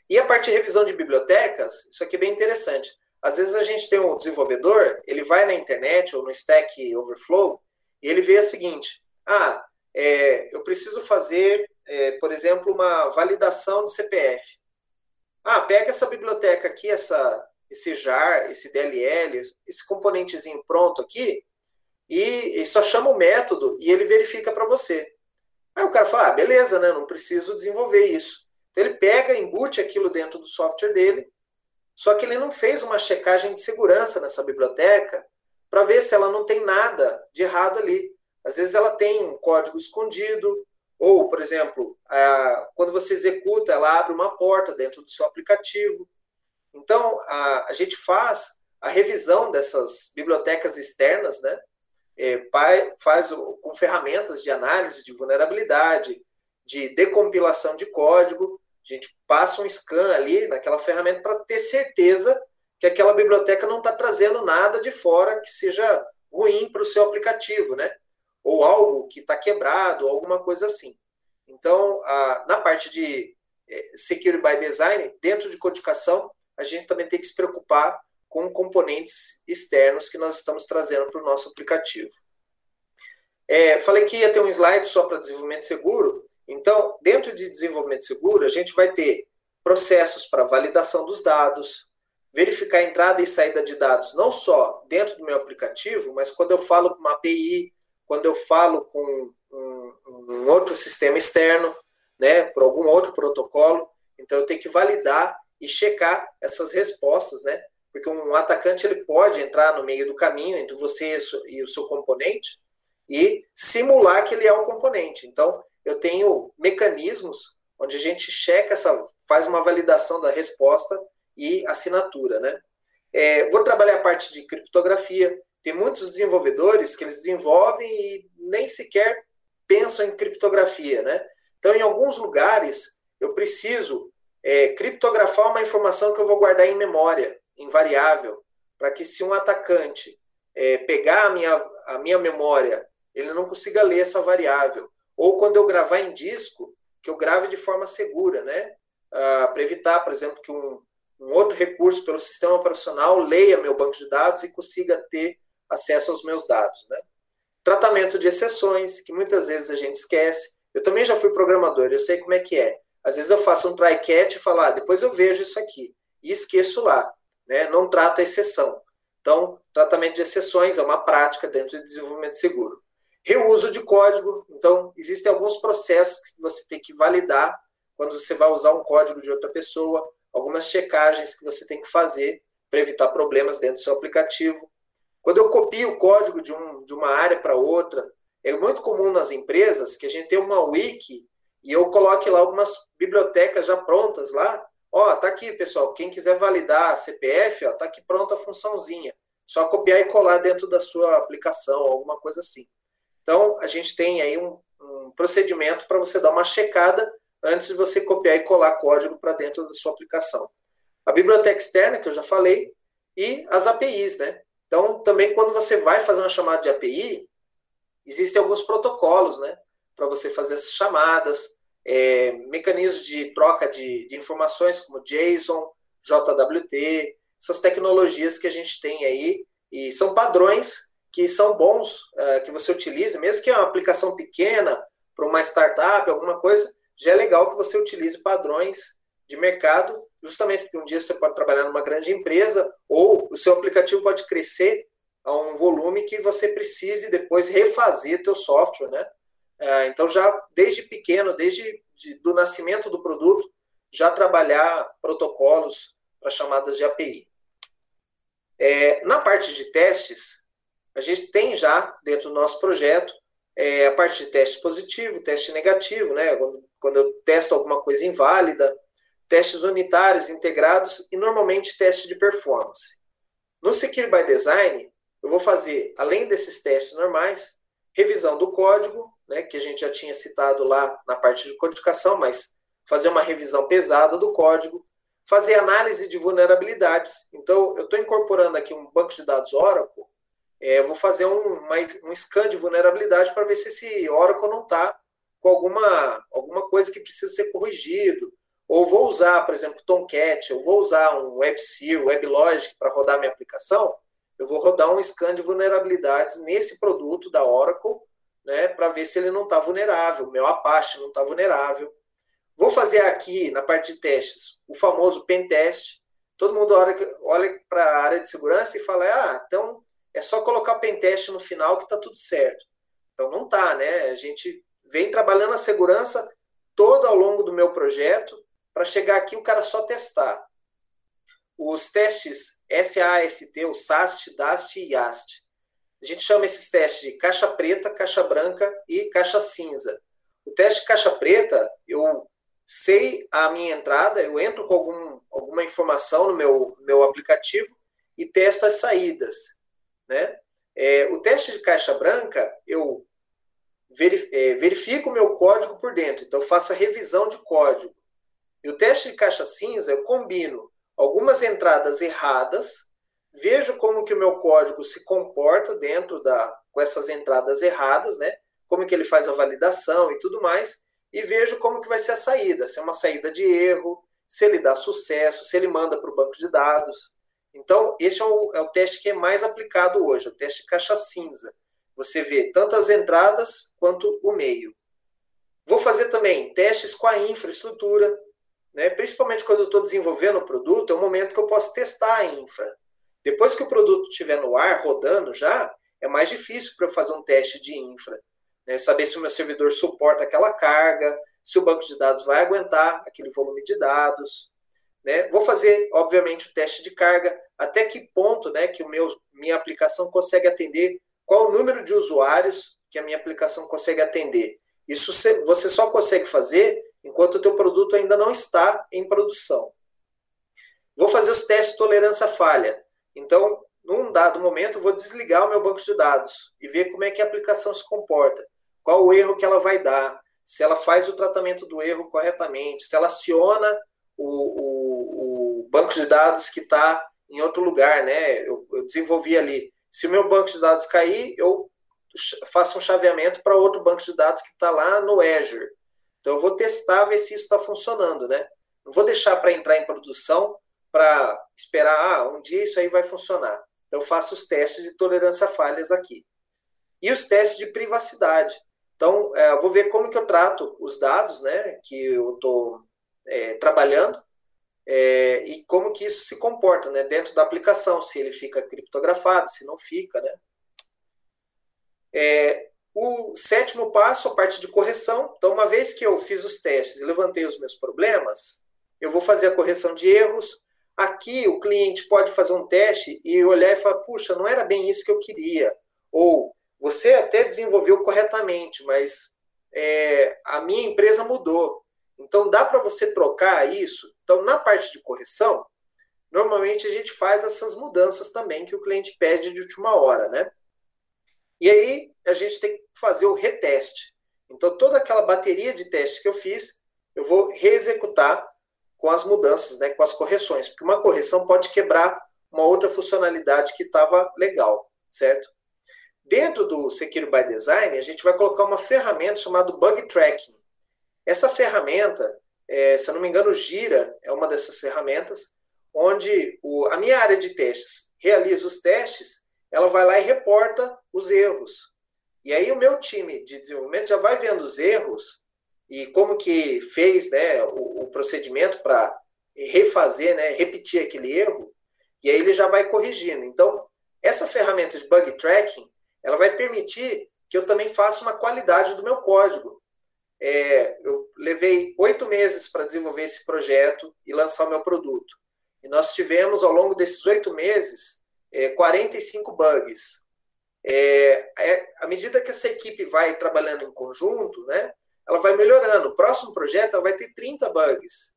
E a parte de revisão de bibliotecas, isso aqui é bem interessante. Às vezes a gente tem um desenvolvedor, ele vai na internet ou no Stack Overflow e ele vê o seguinte: ah, é, eu preciso fazer, é, por exemplo, uma validação de CPF. Ah, pega essa biblioteca aqui, essa, esse jar, esse DLL, esse componentezinho pronto aqui, e, e só chama o método e ele verifica para você. Aí o cara fala, ah, beleza, né? Não preciso desenvolver isso. Então ele pega, embute aquilo dentro do software dele, só que ele não fez uma checagem de segurança nessa biblioteca para ver se ela não tem nada de errado ali. Às vezes ela tem um código escondido, ou, por exemplo, a, quando você executa, ela abre uma porta dentro do seu aplicativo. Então, a, a gente faz a revisão dessas bibliotecas externas, né? É, faz com ferramentas de análise de vulnerabilidade, de decompilação de código. A gente passa um scan ali naquela ferramenta para ter certeza que aquela biblioteca não está trazendo nada de fora que seja ruim para o seu aplicativo, né? Ou algo que está quebrado, alguma coisa assim. Então, a, na parte de é, Security by Design, dentro de codificação, a gente também tem que se preocupar com componentes externos que nós estamos trazendo para o nosso aplicativo. É, falei que ia ter um slide só para desenvolvimento seguro. Então, dentro de desenvolvimento seguro, a gente vai ter processos para validação dos dados, verificar a entrada e saída de dados, não só dentro do meu aplicativo, mas quando eu falo com uma API, quando eu falo com um, um outro sistema externo, né, por algum outro protocolo. Então, eu tenho que validar e checar essas respostas, né? Porque um atacante ele pode entrar no meio do caminho entre você e o seu componente e simular que ele é o componente. Então, eu tenho mecanismos onde a gente checa essa, faz uma validação da resposta e assinatura, né? É, vou trabalhar a parte de criptografia. Tem muitos desenvolvedores que eles desenvolvem e nem sequer pensam em criptografia, né? Então, em alguns lugares, eu preciso é, criptografar uma informação que eu vou guardar em memória, invariável, para que se um atacante é, pegar a minha, a minha memória, ele não consiga ler essa variável. Ou quando eu gravar em disco, que eu grave de forma segura, né? Ah, para evitar, por exemplo, que um, um outro recurso pelo sistema operacional leia meu banco de dados e consiga ter acesso aos meus dados, né? Tratamento de exceções, que muitas vezes a gente esquece. Eu também já fui programador, eu sei como é que é. Às vezes eu faço um try catch e falo, ah, depois eu vejo isso aqui. E esqueço lá. Né? Não trato a exceção. Então, tratamento de exceções é uma prática dentro do desenvolvimento seguro. Reuso de código. Então, existem alguns processos que você tem que validar quando você vai usar um código de outra pessoa, algumas checagens que você tem que fazer para evitar problemas dentro do seu aplicativo. Quando eu copio o código de, um, de uma área para outra, é muito comum nas empresas que a gente tem uma wiki e eu coloque lá algumas bibliotecas já prontas lá. Ó, tá aqui, pessoal. Quem quiser validar CPF, ó, tá aqui pronta a funçãozinha. Só copiar e colar dentro da sua aplicação, alguma coisa assim. Então, a gente tem aí um, um procedimento para você dar uma checada antes de você copiar e colar código para dentro da sua aplicação. A biblioteca externa, que eu já falei, e as APIs, né? Então, também quando você vai fazer uma chamada de API, existem alguns protocolos, né? Para você fazer essas chamadas, é, mecanismos de troca de, de informações, como JSON, JWT, essas tecnologias que a gente tem aí, e são padrões que são bons uh, que você utilize, mesmo que é uma aplicação pequena, para uma startup, alguma coisa, já é legal que você utilize padrões de mercado, justamente porque um dia você pode trabalhar numa grande empresa, ou o seu aplicativo pode crescer a um volume que você precise depois refazer teu software, né? Uh, então já desde pequeno, desde de, do nascimento do produto, já trabalhar protocolos para chamadas de API. É, na parte de testes, a gente tem já dentro do nosso projeto é, a parte de teste positivo, teste negativo, né? Quando, quando eu testo alguma coisa inválida, testes unitários integrados e normalmente teste de performance. No Secure by Design, eu vou fazer, além desses testes normais, revisão do código, né, que a gente já tinha citado lá na parte de codificação, mas fazer uma revisão pesada do código, fazer análise de vulnerabilidades. Então, eu estou incorporando aqui um banco de dados Oracle, é, vou fazer um, uma, um scan de vulnerabilidade para ver se esse Oracle não está com alguma, alguma coisa que precisa ser corrigido. Ou vou usar, por exemplo, Tomcat, eu vou usar um WebSeer, WebLogic para rodar minha aplicação, eu vou rodar um scan de vulnerabilidades nesse produto da Oracle, né, para ver se ele não está vulnerável, meu Apache não está vulnerável. Vou fazer aqui, na parte de testes, o famoso pen test. Todo mundo olha, para a área de segurança e fala, ah, então é só colocar pen test no final que está tudo certo. Então não tá, né? A gente vem trabalhando a segurança todo ao longo do meu projeto para chegar aqui o cara só testar. Os testes SAST, o SAST, DAST e YAST. A gente chama esses testes de caixa preta, caixa branca e caixa cinza. O teste de caixa preta, eu sei a minha entrada, eu entro com algum, alguma informação no meu, meu aplicativo e testo as saídas. Né? É, o teste de caixa branca, eu é, verifico o meu código por dentro, então faço a revisão de código. E o teste de caixa cinza, eu combino algumas entradas erradas, vejo como que o meu código se comporta dentro da com essas entradas erradas, né? Como que ele faz a validação e tudo mais, e vejo como que vai ser a saída, se é uma saída de erro, se ele dá sucesso, se ele manda para o banco de dados. Então, esse é o, é o teste que é mais aplicado hoje, o teste de caixa cinza. Você vê tanto as entradas quanto o meio. Vou fazer também testes com a infraestrutura, né? principalmente quando eu estou desenvolvendo o produto, é o momento que eu posso testar a infra. Depois que o produto estiver no ar, rodando já, é mais difícil para eu fazer um teste de infra né, saber se o meu servidor suporta aquela carga, se o banco de dados vai aguentar aquele volume de dados. Né? Vou fazer, obviamente, o teste de carga, até que ponto né, que o meu, minha aplicação consegue atender, qual o número de usuários que a minha aplicação consegue atender. Isso você só consegue fazer enquanto o teu produto ainda não está em produção. Vou fazer os testes de tolerância à falha. Então, num dado momento, vou desligar o meu banco de dados e ver como é que a aplicação se comporta qual o erro que ela vai dar, se ela faz o tratamento do erro corretamente, se ela aciona o, o, o banco de dados que está em outro lugar, né? Eu, eu, desenvolvi ali. Se o meu banco de dados cair, eu faço um chaveamento para outro banco de dados que está lá no Azure. Então eu vou testar, ver se isso está funcionando, né? Não vou deixar para entrar em produção para esperar, ah, um dia isso aí vai funcionar. Então eu faço os testes de tolerância a falhas aqui. E os testes de privacidade. Então, é, eu vou ver como que eu trato os dados né, que eu estou é, trabalhando é, e como que isso se comporta né, dentro da aplicação, se ele fica criptografado, se não fica. Né? É, o sétimo passo, a parte de correção. Então, uma vez que eu fiz os testes e levantei os meus problemas, eu vou fazer a correção de erros. Aqui, o cliente pode fazer um teste e olhar e falar: puxa, não era bem isso que eu queria. Ou você até desenvolveu corretamente, mas é, a minha empresa mudou. Então dá para você trocar isso. Então, na parte de correção, normalmente a gente faz essas mudanças também que o cliente pede de última hora, né? E aí a gente tem que fazer o reteste. Então, toda aquela bateria de testes que eu fiz, eu vou reexecutar com as mudanças, né, com as correções, porque uma correção pode quebrar uma outra funcionalidade que estava legal, certo? Dentro do Secure by Design, a gente vai colocar uma ferramenta chamada Bug Tracking. Essa ferramenta, é, se eu não me engano, Gira é uma dessas ferramentas, onde o, a minha área de testes realiza os testes, ela vai lá e reporta os erros. E aí o meu time de desenvolvimento já vai vendo os erros e como que fez né, o, o procedimento para refazer, né, repetir aquele erro, e aí ele já vai corrigindo. Então, essa ferramenta de bug tracking, ela vai permitir que eu também faça uma qualidade do meu código. É, eu levei oito meses para desenvolver esse projeto e lançar o meu produto. E nós tivemos, ao longo desses oito meses, é, 45 bugs. É, é, à medida que essa equipe vai trabalhando em conjunto, né, ela vai melhorando. O próximo projeto ela vai ter 30 bugs.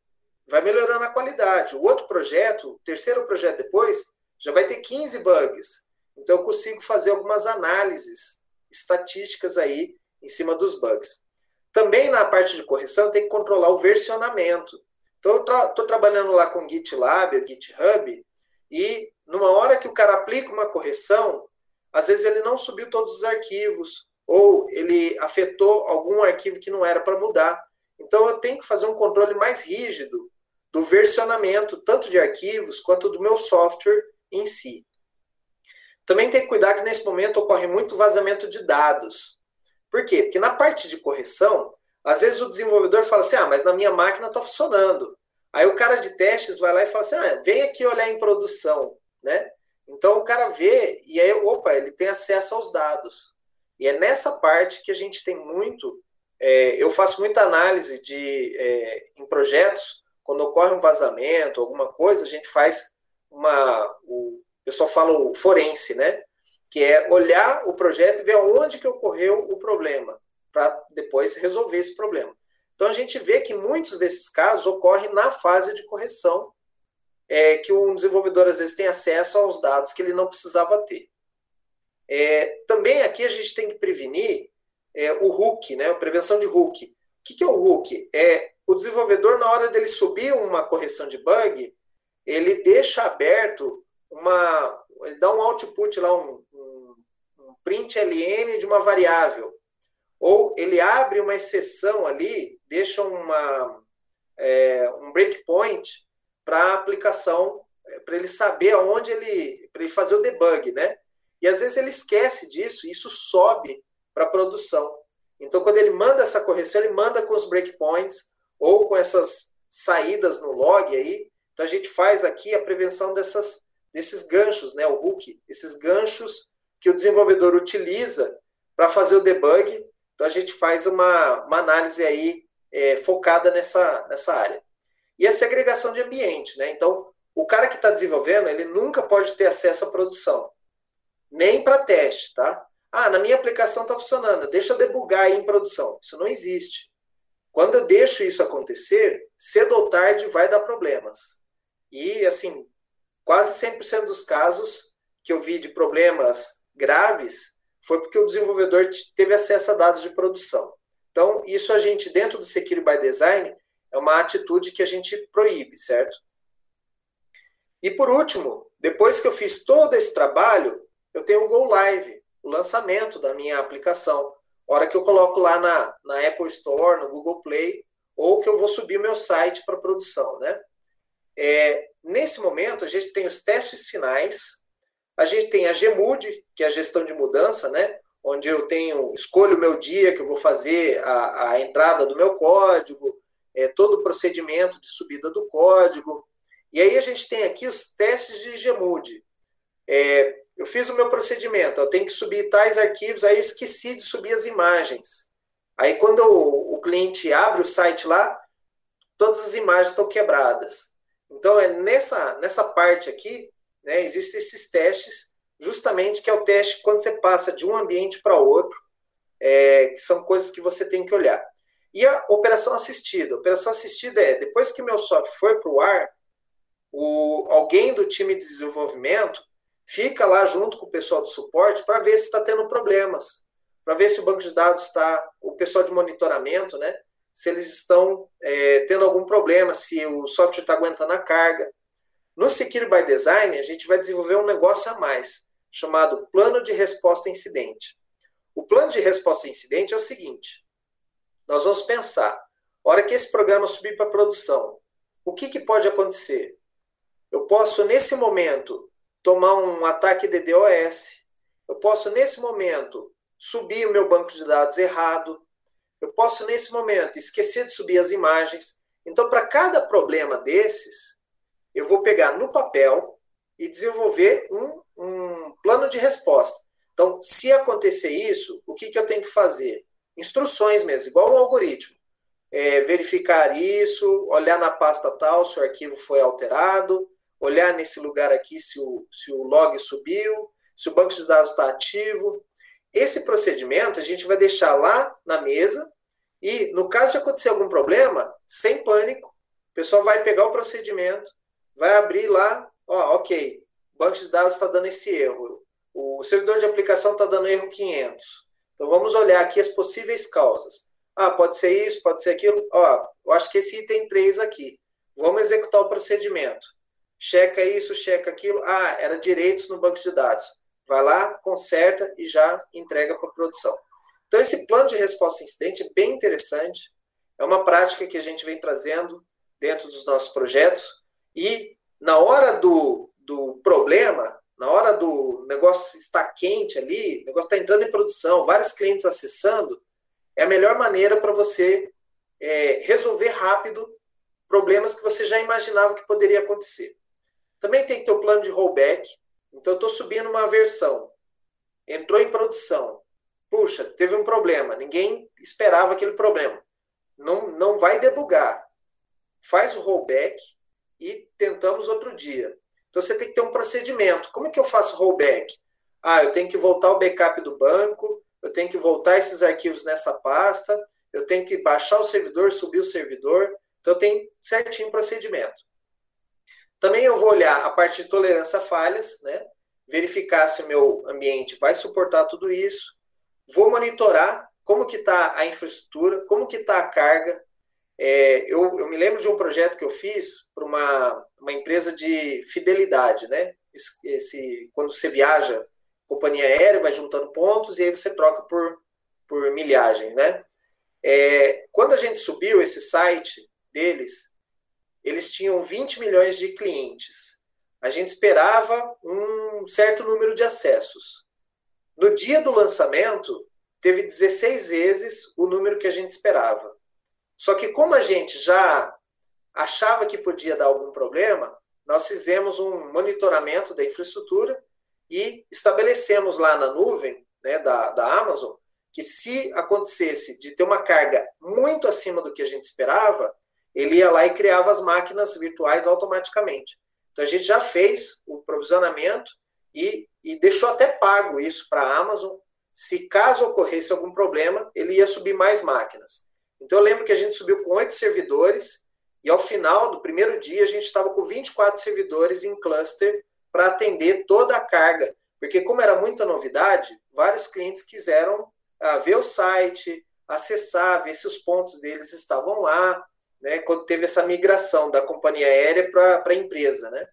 Vai melhorando a qualidade. O outro projeto, o terceiro projeto depois, já vai ter 15 bugs. Então eu consigo fazer algumas análises estatísticas aí em cima dos bugs. Também na parte de correção tem que controlar o versionamento. Então eu estou trabalhando lá com GitLab, GitHub, e numa hora que o cara aplica uma correção, às vezes ele não subiu todos os arquivos, ou ele afetou algum arquivo que não era para mudar. Então eu tenho que fazer um controle mais rígido do versionamento, tanto de arquivos quanto do meu software em si. Também tem que cuidar que nesse momento ocorre muito vazamento de dados. Por quê? Porque na parte de correção, às vezes o desenvolvedor fala assim: ah, mas na minha máquina está funcionando. Aí o cara de testes vai lá e fala assim: ah, vem aqui olhar em produção. Né? Então o cara vê e aí, opa, ele tem acesso aos dados. E é nessa parte que a gente tem muito. É, eu faço muita análise de, é, em projetos, quando ocorre um vazamento, alguma coisa, a gente faz uma. O pessoal fala o forense, né? Que é olhar o projeto e ver onde que ocorreu o problema, para depois resolver esse problema. Então a gente vê que muitos desses casos ocorrem na fase de correção, é, que um desenvolvedor às vezes tem acesso aos dados que ele não precisava ter. É, também aqui a gente tem que prevenir é, o hook, né, a prevenção de hook. O que, que é o hook? É o desenvolvedor, na hora dele subir uma correção de bug, ele deixa aberto uma. Ele dá um output lá, um, um, um print LN de uma variável. Ou ele abre uma exceção ali, deixa uma, é, um breakpoint para aplicação, é, para ele saber aonde ele. para ele fazer o debug, né? E às vezes ele esquece disso, e isso sobe para a produção. Então, quando ele manda essa correção, ele manda com os breakpoints ou com essas saídas no log aí. Então, a gente faz aqui a prevenção dessas, desses ganchos, né, o hook, esses ganchos que o desenvolvedor utiliza para fazer o debug. Então, a gente faz uma, uma análise aí é, focada nessa, nessa área. E a segregação de ambiente, né? Então, o cara que está desenvolvendo, ele nunca pode ter acesso à produção nem para teste, tá? Ah, na minha aplicação está funcionando, deixa eu debugar aí em produção. Isso não existe. Quando eu deixo isso acontecer, cedo ou tarde vai dar problemas. E, assim, quase 100% dos casos que eu vi de problemas graves foi porque o desenvolvedor teve acesso a dados de produção. Então, isso a gente, dentro do Security by Design, é uma atitude que a gente proíbe, certo? E por último, depois que eu fiz todo esse trabalho, eu tenho um Go Live, o lançamento da minha aplicação. Hora que eu coloco lá na, na Apple Store, no Google Play, ou que eu vou subir meu site para produção, né? É, nesse momento, a gente tem os testes finais, a gente tem a GMUD, que é a gestão de mudança, né? Onde eu tenho, escolho o meu dia que eu vou fazer a, a entrada do meu código, é, todo o procedimento de subida do código. E aí a gente tem aqui os testes de GMUD. É, eu fiz o meu procedimento, eu tenho que subir tais arquivos, aí eu esqueci de subir as imagens. Aí quando o, o cliente abre o site lá, todas as imagens estão quebradas. Então é nessa, nessa parte aqui, né, existem esses testes, justamente que é o teste quando você passa de um ambiente para outro, é, que são coisas que você tem que olhar. E a operação assistida. A operação assistida é, depois que meu software for para o ar, alguém do time de desenvolvimento fica lá junto com o pessoal do suporte para ver se está tendo problemas, para ver se o banco de dados está, o pessoal de monitoramento, né, se eles estão é, tendo algum problema, se o software está aguentando a carga. No Secure by Design, a gente vai desenvolver um negócio a mais, chamado plano de resposta a incidente. O plano de resposta a incidente é o seguinte: nós vamos pensar, hora que esse programa subir para produção, o que, que pode acontecer? Eu posso, nesse momento, tomar um ataque de DOS, eu posso, nesse momento, subir o meu banco de dados errado, eu posso, nesse momento, esquecer de subir as imagens. Então, para cada problema desses, eu vou pegar no papel e desenvolver um, um plano de resposta. Então, se acontecer isso, o que, que eu tenho que fazer? Instruções mesmo, igual um algoritmo. É, verificar isso, olhar na pasta tal se o arquivo foi alterado, olhar nesse lugar aqui se o, se o log subiu, se o banco de dados está ativo. Esse procedimento a gente vai deixar lá na mesa e, no caso de acontecer algum problema, sem pânico, o pessoal vai pegar o procedimento, vai abrir lá, ó, ok, o banco de dados está dando esse erro, o servidor de aplicação está dando erro 500. Então vamos olhar aqui as possíveis causas. Ah, pode ser isso, pode ser aquilo. Ó, eu acho que esse item 3 aqui. Vamos executar o procedimento. Checa isso, checa aquilo. Ah, era direitos no banco de dados. Vai lá, conserta e já entrega para a produção. Então, esse plano de resposta a incidente é bem interessante. É uma prática que a gente vem trazendo dentro dos nossos projetos. E na hora do, do problema, na hora do negócio estar quente ali, o negócio está entrando em produção, vários clientes acessando, é a melhor maneira para você é, resolver rápido problemas que você já imaginava que poderia acontecer. Também tem que ter o plano de rollback. Então, eu estou subindo uma versão, entrou em produção, puxa, teve um problema, ninguém esperava aquele problema. Não, não vai debugar. Faz o rollback e tentamos outro dia. Então você tem que ter um procedimento. Como é que eu faço rollback? Ah, eu tenho que voltar o backup do banco, eu tenho que voltar esses arquivos nessa pasta, eu tenho que baixar o servidor, subir o servidor. Então tem certinho procedimento. Também eu vou olhar a parte de tolerância a falhas, né? verificar se o meu ambiente vai suportar tudo isso, vou monitorar como que está a infraestrutura, como que está a carga. É, eu, eu, me lembro de um projeto que eu fiz para uma, uma empresa de fidelidade, né? Esse, esse, quando você viaja, companhia aérea, vai juntando pontos e aí você troca por, por milhagem, né? É, quando a gente subiu esse site deles, eles tinham 20 milhões de clientes. A gente esperava um certo número de acessos. No dia do lançamento, teve 16 vezes o número que a gente esperava. Só que como a gente já achava que podia dar algum problema, nós fizemos um monitoramento da infraestrutura e estabelecemos lá na nuvem né, da, da Amazon que se acontecesse de ter uma carga muito acima do que a gente esperava, ele ia lá e criava as máquinas virtuais automaticamente. Então a gente já fez o provisionamento e, e deixou até pago isso para a Amazon. Se caso ocorresse algum problema, ele ia subir mais máquinas. Então eu lembro que a gente subiu com oito servidores e ao final do primeiro dia a gente estava com 24 servidores em cluster para atender toda a carga. Porque como era muita novidade, vários clientes quiseram ah, ver o site, acessar, ver se os pontos deles estavam lá, né, quando teve essa migração da companhia aérea para a empresa. Né?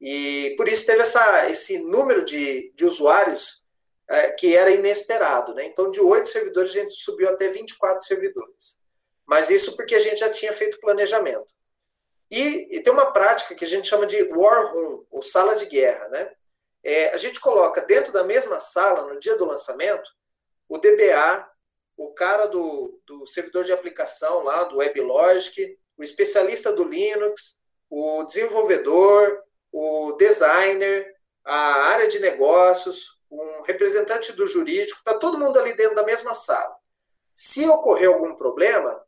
E por isso teve essa, esse número de, de usuários é, que era inesperado. Né? Então, de oito servidores, a gente subiu até 24 servidores. Mas isso porque a gente já tinha feito planejamento. E, e tem uma prática que a gente chama de war room, ou sala de guerra. Né? É, a gente coloca dentro da mesma sala, no dia do lançamento, o DBA, o cara do, do servidor de aplicação lá, do WebLogic, o especialista do Linux, o desenvolvedor, o designer, a área de negócios, um representante do jurídico, está todo mundo ali dentro da mesma sala. Se ocorrer algum problema,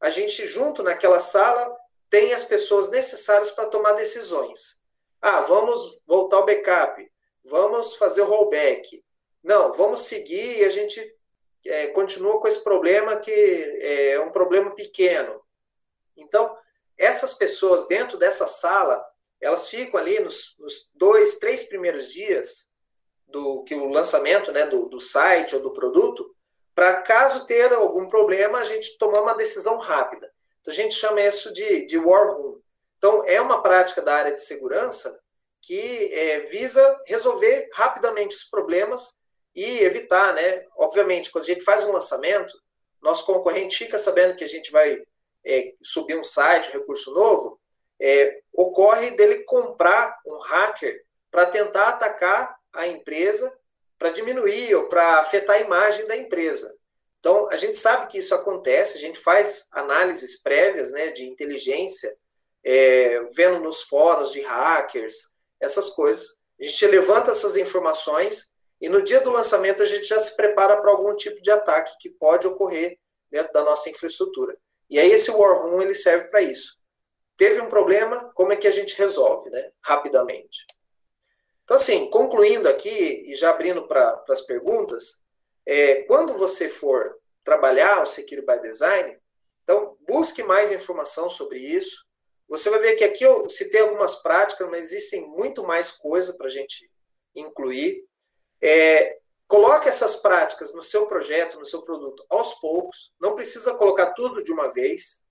a gente, junto naquela sala, tem as pessoas necessárias para tomar decisões. Ah, vamos voltar ao backup, vamos fazer o rollback. Não, vamos seguir e a gente é, continua com esse problema que é um problema pequeno. Então, essas pessoas dentro dessa sala, elas ficam ali nos, nos dois, três primeiros dias do que o lançamento né, do, do site ou do produto para caso ter algum problema, a gente tomar uma decisão rápida. Então, a gente chama isso de, de war room. Então, é uma prática da área de segurança que é, visa resolver rapidamente os problemas e evitar, né? Obviamente, quando a gente faz um lançamento, nosso concorrente fica sabendo que a gente vai é, subir um site, um recurso novo, é, ocorre dele comprar um hacker para tentar atacar a empresa, para diminuir ou para afetar a imagem da empresa. Então, a gente sabe que isso acontece, a gente faz análises prévias né, de inteligência, é, vendo nos fóruns de hackers, essas coisas. A gente levanta essas informações e no dia do lançamento a gente já se prepara para algum tipo de ataque que pode ocorrer dentro da nossa infraestrutura. E aí esse War Room ele serve para isso. Teve um problema, como é que a gente resolve, né? Rapidamente. Então, assim, concluindo aqui e já abrindo para as perguntas, é, quando você for trabalhar o Secure by Design, então busque mais informação sobre isso. Você vai ver que aqui eu citei algumas práticas, mas existem muito mais coisa para a gente incluir. É, coloque essas práticas no seu projeto, no seu produto, aos poucos. Não precisa colocar tudo de uma vez,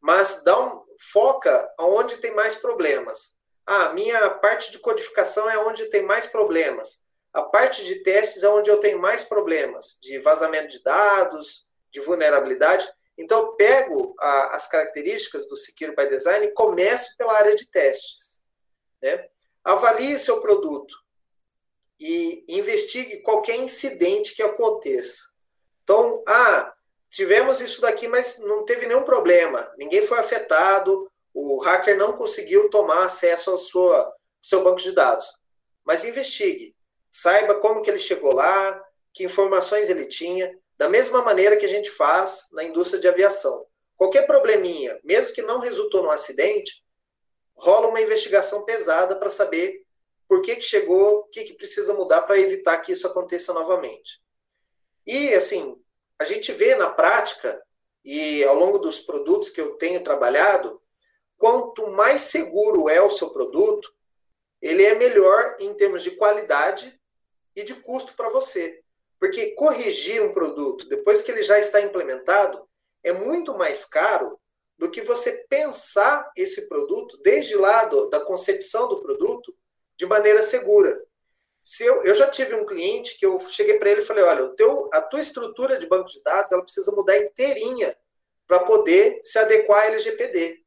mas dá um, foca aonde tem mais problemas. Ah, minha parte de codificação é onde tem mais problemas. A parte de testes é onde eu tenho mais problemas, de vazamento de dados, de vulnerabilidade. Então, eu pego a, as características do Secure by Design e começo pela área de testes. Né? Avalie seu produto e investigue qualquer incidente que aconteça. Então, ah, tivemos isso daqui, mas não teve nenhum problema, ninguém foi afetado, o hacker não conseguiu tomar acesso ao sua, seu banco de dados. Mas investigue, saiba como que ele chegou lá, que informações ele tinha, da mesma maneira que a gente faz na indústria de aviação. Qualquer probleminha, mesmo que não resultou num acidente, rola uma investigação pesada para saber por que, que chegou, o que, que precisa mudar para evitar que isso aconteça novamente. E, assim, a gente vê na prática, e ao longo dos produtos que eu tenho trabalhado, quanto mais seguro é o seu produto, ele é melhor em termos de qualidade e de custo para você. Porque corrigir um produto depois que ele já está implementado é muito mais caro do que você pensar esse produto desde lá do, da concepção do produto de maneira segura. Se eu, eu já tive um cliente que eu cheguei para ele e falei, olha, o teu, a tua estrutura de banco de dados ela precisa mudar inteirinha para poder se adequar à LGPD.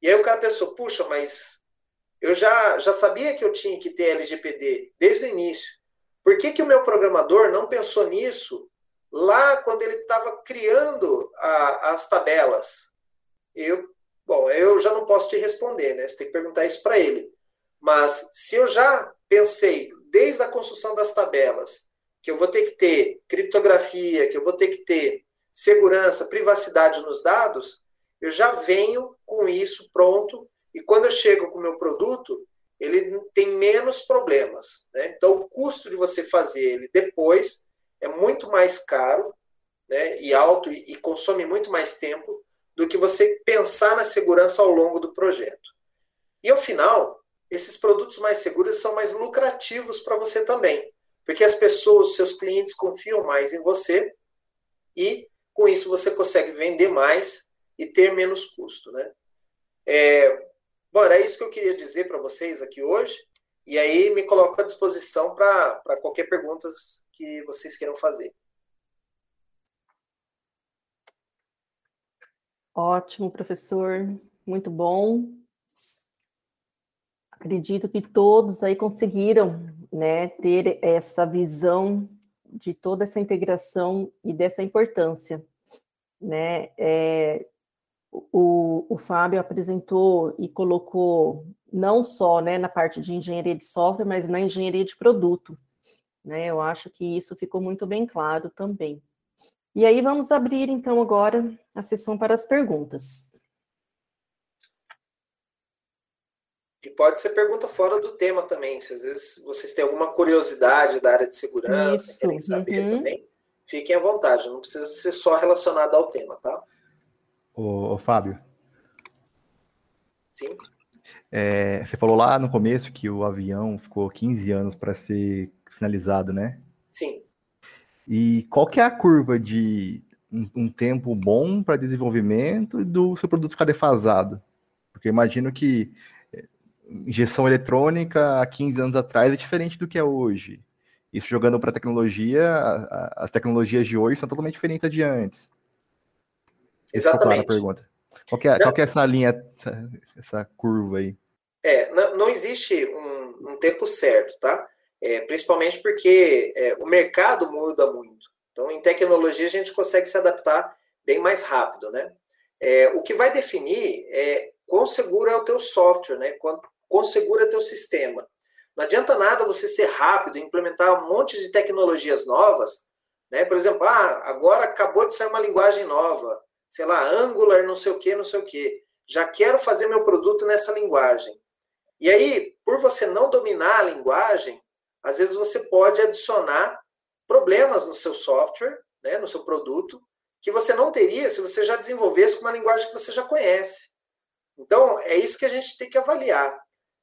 E aí o cara pensou, puxa, mas eu já, já sabia que eu tinha que ter LGPD desde o início. Por que, que o meu programador não pensou nisso lá quando ele estava criando a, as tabelas? Eu, bom, eu já não posso te responder, né? Você tem que perguntar isso para ele. Mas se eu já pensei desde a construção das tabelas que eu vou ter que ter criptografia, que eu vou ter que ter segurança, privacidade nos dados, eu já venho com isso pronto e quando eu chego com o meu produto, ele tem menos problemas. Né? Então, o custo de você fazer ele depois é muito mais caro né, e alto e, e consome muito mais tempo do que você pensar na segurança ao longo do projeto. E ao final, esses produtos mais seguros são mais lucrativos para você também, porque as pessoas, seus clientes confiam mais em você e com isso você consegue vender mais e ter menos custo, né? É, bom, era isso que eu queria dizer para vocês aqui hoje. E aí me coloco à disposição para qualquer pergunta que vocês queiram fazer. Ótimo, professor. Muito bom. Acredito que todos aí conseguiram né, ter essa visão de toda essa integração e dessa importância. Né? É, o, o Fábio apresentou e colocou não só né, na parte de engenharia de software, mas na engenharia de produto. Né? Eu acho que isso ficou muito bem claro também. E aí vamos abrir então agora a sessão para as perguntas. E pode ser pergunta fora do tema também, se às vezes vocês têm alguma curiosidade da área de segurança, Isso. querem saber uhum. também, fiquem à vontade, não precisa ser só relacionado ao tema, tá? Ô, ô Fábio. Sim. É, você falou lá no começo que o avião ficou 15 anos para ser finalizado, né? Sim. E qual que é a curva de um, um tempo bom para desenvolvimento do seu produto ficar defasado? Porque eu imagino que eh, injeção eletrônica há 15 anos atrás é diferente do que é hoje. Isso jogando para a tecnologia, as tecnologias de hoje são totalmente diferentes de antes. Exatamente. a pergunta. Qual que, é, qual que é essa linha, essa, essa, curva aí? É, não, não existe um, um, tempo certo, tá? É, principalmente porque é, o mercado muda muito. Então, em tecnologia, a gente consegue se adaptar bem mais rápido, né? É, o que vai definir é quão seguro é o teu software, né? Quão, quão seguro é o teu sistema. Não adianta nada você ser rápido, implementar um monte de tecnologias novas, né? Por exemplo, ah, agora acabou de sair uma linguagem nova, sei lá, Angular, não sei o que, não sei o que. Já quero fazer meu produto nessa linguagem. E aí, por você não dominar a linguagem, às vezes você pode adicionar problemas no seu software, né, no seu produto, que você não teria se você já desenvolvesse com uma linguagem que você já conhece. Então, é isso que a gente tem que avaliar.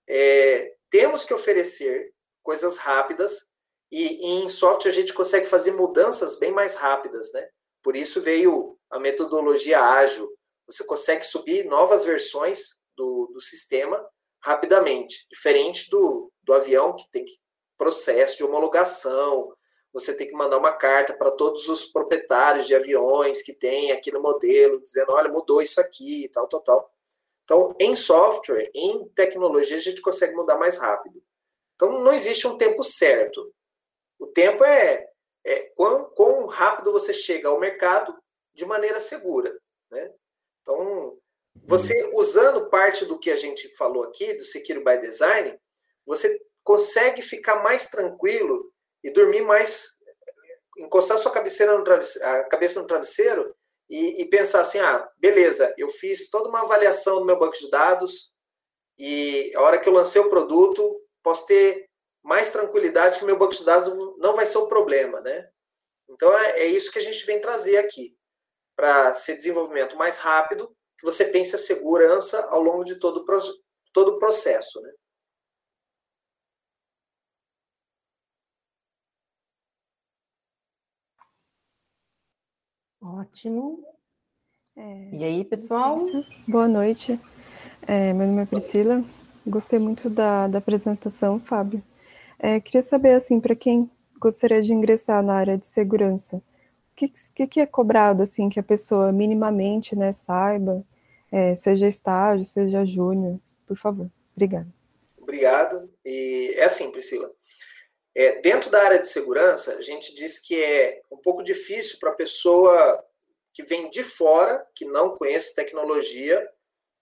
É, temos que oferecer coisas rápidas e, e, em software a gente consegue fazer mudanças bem mais rápidas, né? Por isso veio a metodologia ágil. Você consegue subir novas versões do, do sistema rapidamente, diferente do, do avião que tem que, processo de homologação, você tem que mandar uma carta para todos os proprietários de aviões que tem aqui no modelo, dizendo, olha, mudou isso aqui, tal, tal, tal. Então, em software, em tecnologia, a gente consegue mudar mais rápido. Então, não existe um tempo certo. O tempo é é, quão, quão rápido você chega ao mercado de maneira segura. Né? Então, você usando parte do que a gente falou aqui, do Secure by Design, você consegue ficar mais tranquilo e dormir mais, encostar sua cabeceira no a cabeça no travesseiro e, e, pensar assim, ah, beleza, eu fiz toda uma avaliação do meu banco de dados e a hora que eu lancei o produto, posso ter mais tranquilidade que meu banco de dados não vai ser o problema, né? Então é, é isso que a gente vem trazer aqui para ser desenvolvimento mais rápido, que você pense a segurança ao longo de todo o, todo o processo, né? Ótimo. É, e aí, pessoal? Boa noite. É, meu nome é Priscila. Gostei muito da, da apresentação, Fábio. É, queria saber, assim, para quem gostaria de ingressar na área de segurança, que, que, que, é cobrado, assim, que a pessoa minimamente, né, saiba, é, seja estágio, seja júnior, por favor. Obrigada. Obrigado. E é assim, Priscila. É, dentro da área de segurança, a gente diz que é um pouco difícil para a pessoa que vem de fora, que não conhece tecnologia,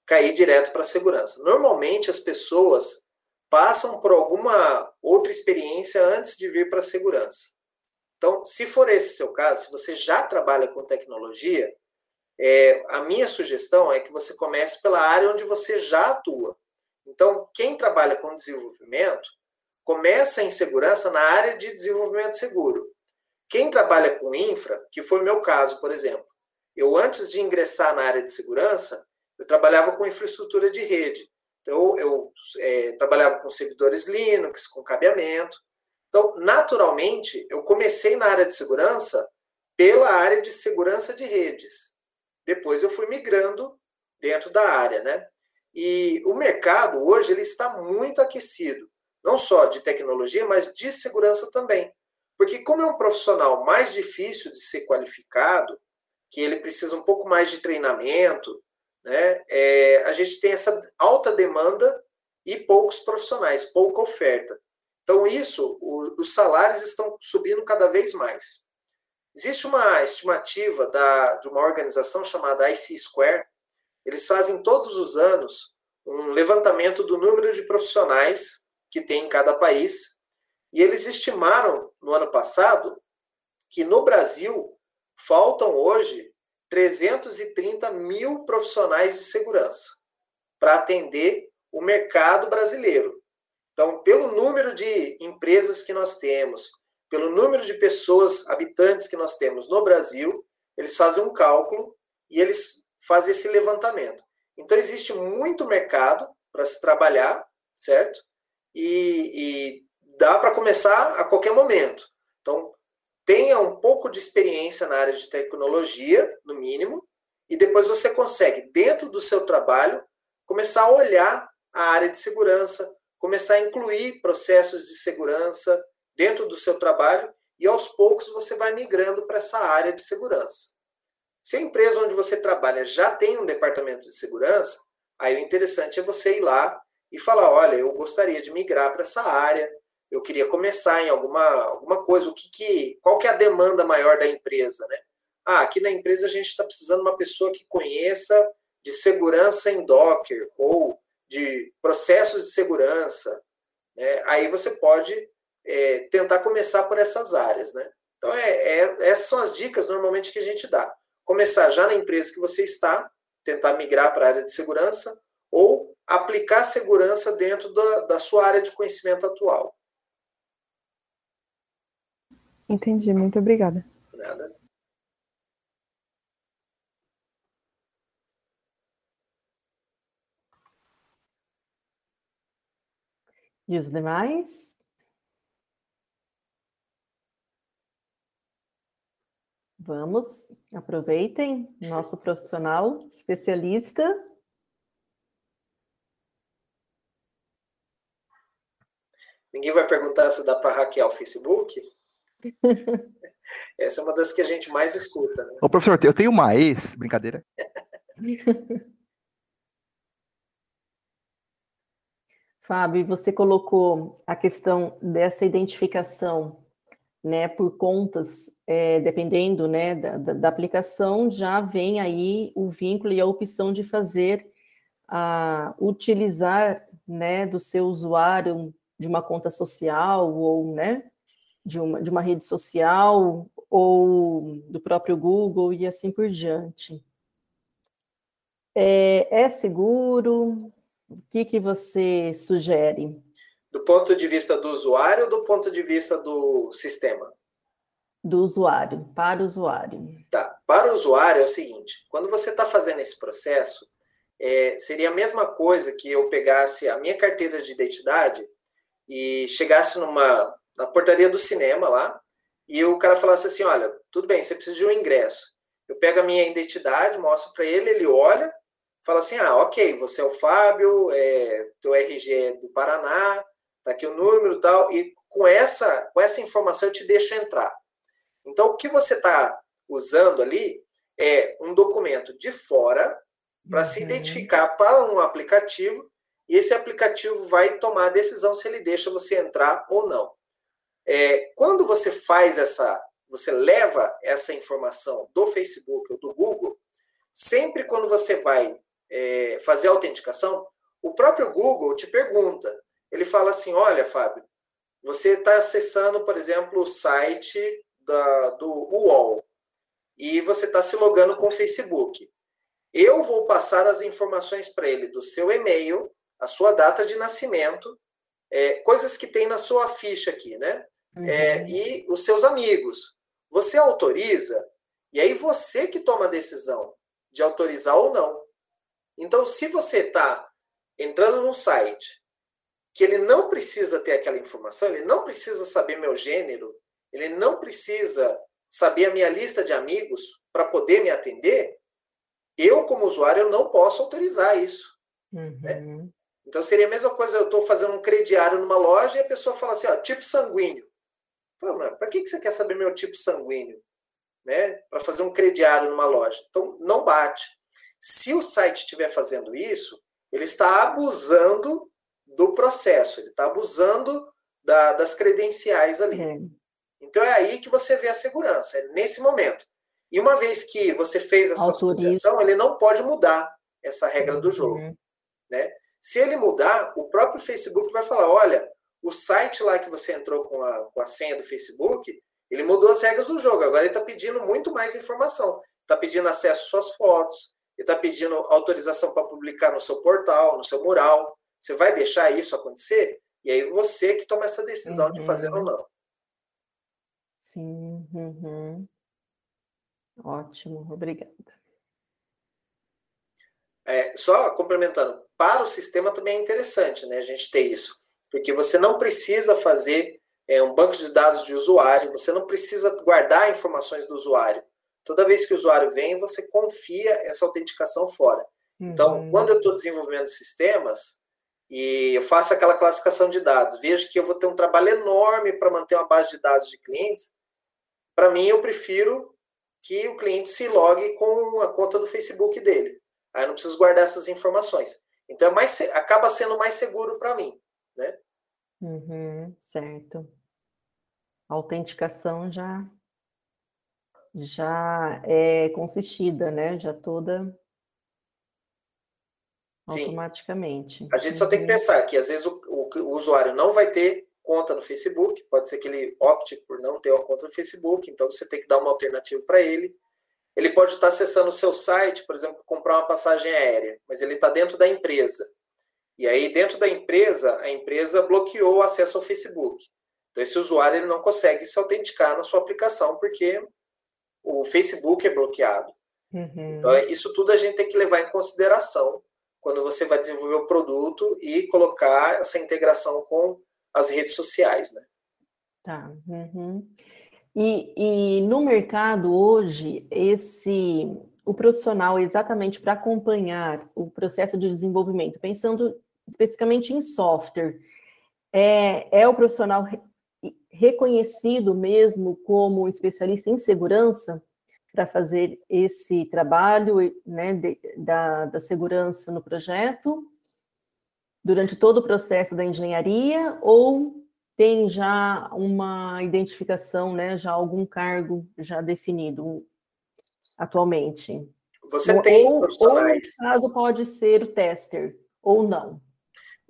cair direto para a segurança. Normalmente, as pessoas passam por alguma outra experiência antes de vir para a segurança. Então, se for esse seu caso, se você já trabalha com tecnologia, é, a minha sugestão é que você comece pela área onde você já atua. Então, quem trabalha com desenvolvimento, começa em segurança na área de desenvolvimento seguro. Quem trabalha com infra, que foi o meu caso, por exemplo, eu antes de ingressar na área de segurança, eu trabalhava com infraestrutura de rede. Então, eu é, trabalhava com servidores Linux, com cabeamento. Então, naturalmente, eu comecei na área de segurança pela área de segurança de redes. Depois eu fui migrando dentro da área, né? E o mercado hoje ele está muito aquecido, não só de tecnologia, mas de segurança também. Porque como é um profissional mais difícil de ser qualificado, que ele precisa um pouco mais de treinamento, né, é, a gente tem essa alta demanda e poucos profissionais, pouca oferta. Então, isso, o, os salários estão subindo cada vez mais. Existe uma estimativa da, de uma organização chamada IC Square, eles fazem todos os anos um levantamento do número de profissionais que tem em cada país, e eles estimaram no ano passado que no Brasil faltam hoje 330 mil profissionais de segurança para atender o mercado brasileiro. Então, pelo número de empresas que nós temos, pelo número de pessoas, habitantes que nós temos no Brasil, eles fazem um cálculo e eles fazem esse levantamento. Então, existe muito mercado para se trabalhar, certo? E, e dá para começar a qualquer momento. Então, tenha um pouco de experiência na área de tecnologia, no mínimo, e depois você consegue, dentro do seu trabalho, começar a olhar a área de segurança, começar a incluir processos de segurança dentro do seu trabalho e aos poucos você vai migrando para essa área de segurança. Se a empresa onde você trabalha já tem um departamento de segurança, aí o interessante é você ir lá e falar, olha, eu gostaria de migrar para essa área, eu queria começar em alguma, alguma coisa, o que, que qual que é a demanda maior da empresa, né? Ah, aqui na empresa a gente está precisando de uma pessoa que conheça de segurança em Docker ou de processos de segurança. Né? Aí você pode é, tentar começar por essas áreas. Né? Então, é, é, essas são as dicas normalmente que a gente dá. Começar já na empresa que você está, tentar migrar para a área de segurança, ou aplicar segurança dentro da, da sua área de conhecimento atual. Entendi, muito obrigada. Nada. E os demais? Vamos, aproveitem, nosso profissional especialista. Ninguém vai perguntar se dá para hackear o Facebook? [LAUGHS] Essa é uma das que a gente mais escuta. Né? Ô, professor, eu tenho uma ex, brincadeira. [LAUGHS] Fábio, você colocou a questão dessa identificação né, por contas, é, dependendo né, da, da, aplicação, já vem aí o vínculo e a opção de fazer, a, utilizar né, do seu usuário de uma conta social ou né, de, uma, de uma rede social ou do próprio Google e assim por diante. É, é seguro? O que, que você sugere? Do ponto de vista do usuário ou do ponto de vista do sistema? Do usuário, para o usuário. Tá. Para o usuário é o seguinte: quando você está fazendo esse processo, é, seria a mesma coisa que eu pegasse a minha carteira de identidade e chegasse numa na portaria do cinema lá e o cara falasse assim: olha, tudo bem, você precisa de um ingresso. Eu pego a minha identidade, mostro para ele, ele olha, fala assim: ah, ok, você é o Fábio, é, teu RG é do Paraná, tá aqui o número e tal, e com essa, com essa informação eu te deixo entrar. Então, o que você está usando ali é um documento de fora para uhum. se identificar para um aplicativo, e esse aplicativo vai tomar a decisão se ele deixa você entrar ou não. É, quando você faz essa, você leva essa informação do Facebook ou do Google, sempre quando você vai é, fazer a autenticação, o próprio Google te pergunta. Ele fala assim: olha, Fábio, você está acessando, por exemplo, o site da, do UOL e você está se logando com o Facebook. Eu vou passar as informações para ele do seu e-mail, a sua data de nascimento, é, coisas que tem na sua ficha aqui, né? Uhum. É, e os seus amigos. Você autoriza, e aí você que toma a decisão de autorizar ou não. Então, se você está entrando num site que ele não precisa ter aquela informação, ele não precisa saber meu gênero, ele não precisa saber a minha lista de amigos para poder me atender, eu, como usuário, eu não posso autorizar isso. Né? Uhum. Né? Então, seria a mesma coisa, eu estou fazendo um crediário numa loja e a pessoa fala assim, ó, tipo sanguíneo. Para que, que você quer saber meu tipo sanguíneo? Né? Para fazer um crediário numa loja. Então, não bate. Se o site estiver fazendo isso, ele está abusando do processo, ele está abusando da, das credenciais ali. É. Então é aí que você vê a segurança, é nesse momento. E uma vez que você fez essa associação, ele não pode mudar essa regra do jogo. Uhum. Né? Se ele mudar, o próprio Facebook vai falar: olha, o site lá que você entrou com a, com a senha do Facebook, ele mudou as regras do jogo. Agora ele está pedindo muito mais informação. Está pedindo acesso às suas fotos, ele está pedindo autorização para publicar no seu portal, no seu mural. Você vai deixar isso acontecer? E aí você que toma essa decisão uhum. de fazer ou não. Sim. Uhum. Ótimo, obrigada. É, só complementando, para o sistema também é interessante né, a gente ter isso, porque você não precisa fazer é um banco de dados de usuário, você não precisa guardar informações do usuário. Toda vez que o usuário vem, você confia essa autenticação fora. Então, uhum. quando eu estou desenvolvendo sistemas e eu faço aquela classificação de dados, vejo que eu vou ter um trabalho enorme para manter uma base de dados de clientes, para mim eu prefiro que o cliente se logue com a conta do Facebook dele. Aí eu não preciso guardar essas informações. Então, é mais, acaba sendo mais seguro para mim, né? Uhum, certo. A autenticação já já é consistida, né? Já toda Sim. automaticamente. A gente só tem que uhum. pensar que às vezes o, o, o, usuário não vai ter conta no Facebook, pode ser que ele opte por não ter uma conta no Facebook, então você tem que dar uma alternativa para ele. Ele pode estar acessando o seu site, por exemplo, comprar uma passagem aérea, mas ele está dentro da empresa. E aí, dentro da empresa, a empresa bloqueou o acesso ao Facebook. Então, esse usuário ele não consegue se autenticar na sua aplicação, porque o Facebook é bloqueado. Uhum. Então, isso tudo a gente tem que levar em consideração quando você vai desenvolver o produto e colocar essa integração com as redes sociais, né? Tá. Uhum. E, e no mercado hoje, esse o profissional exatamente para acompanhar o processo de desenvolvimento, pensando especificamente em software, é, é o profissional reconhecido mesmo como especialista em segurança para fazer esse trabalho né, de, da, da segurança no projeto durante todo o processo da engenharia ou tem já uma identificação, né, já algum cargo já definido atualmente? Você tem ou, profissionais. Ou, no caso, pode ser o tester, ou não.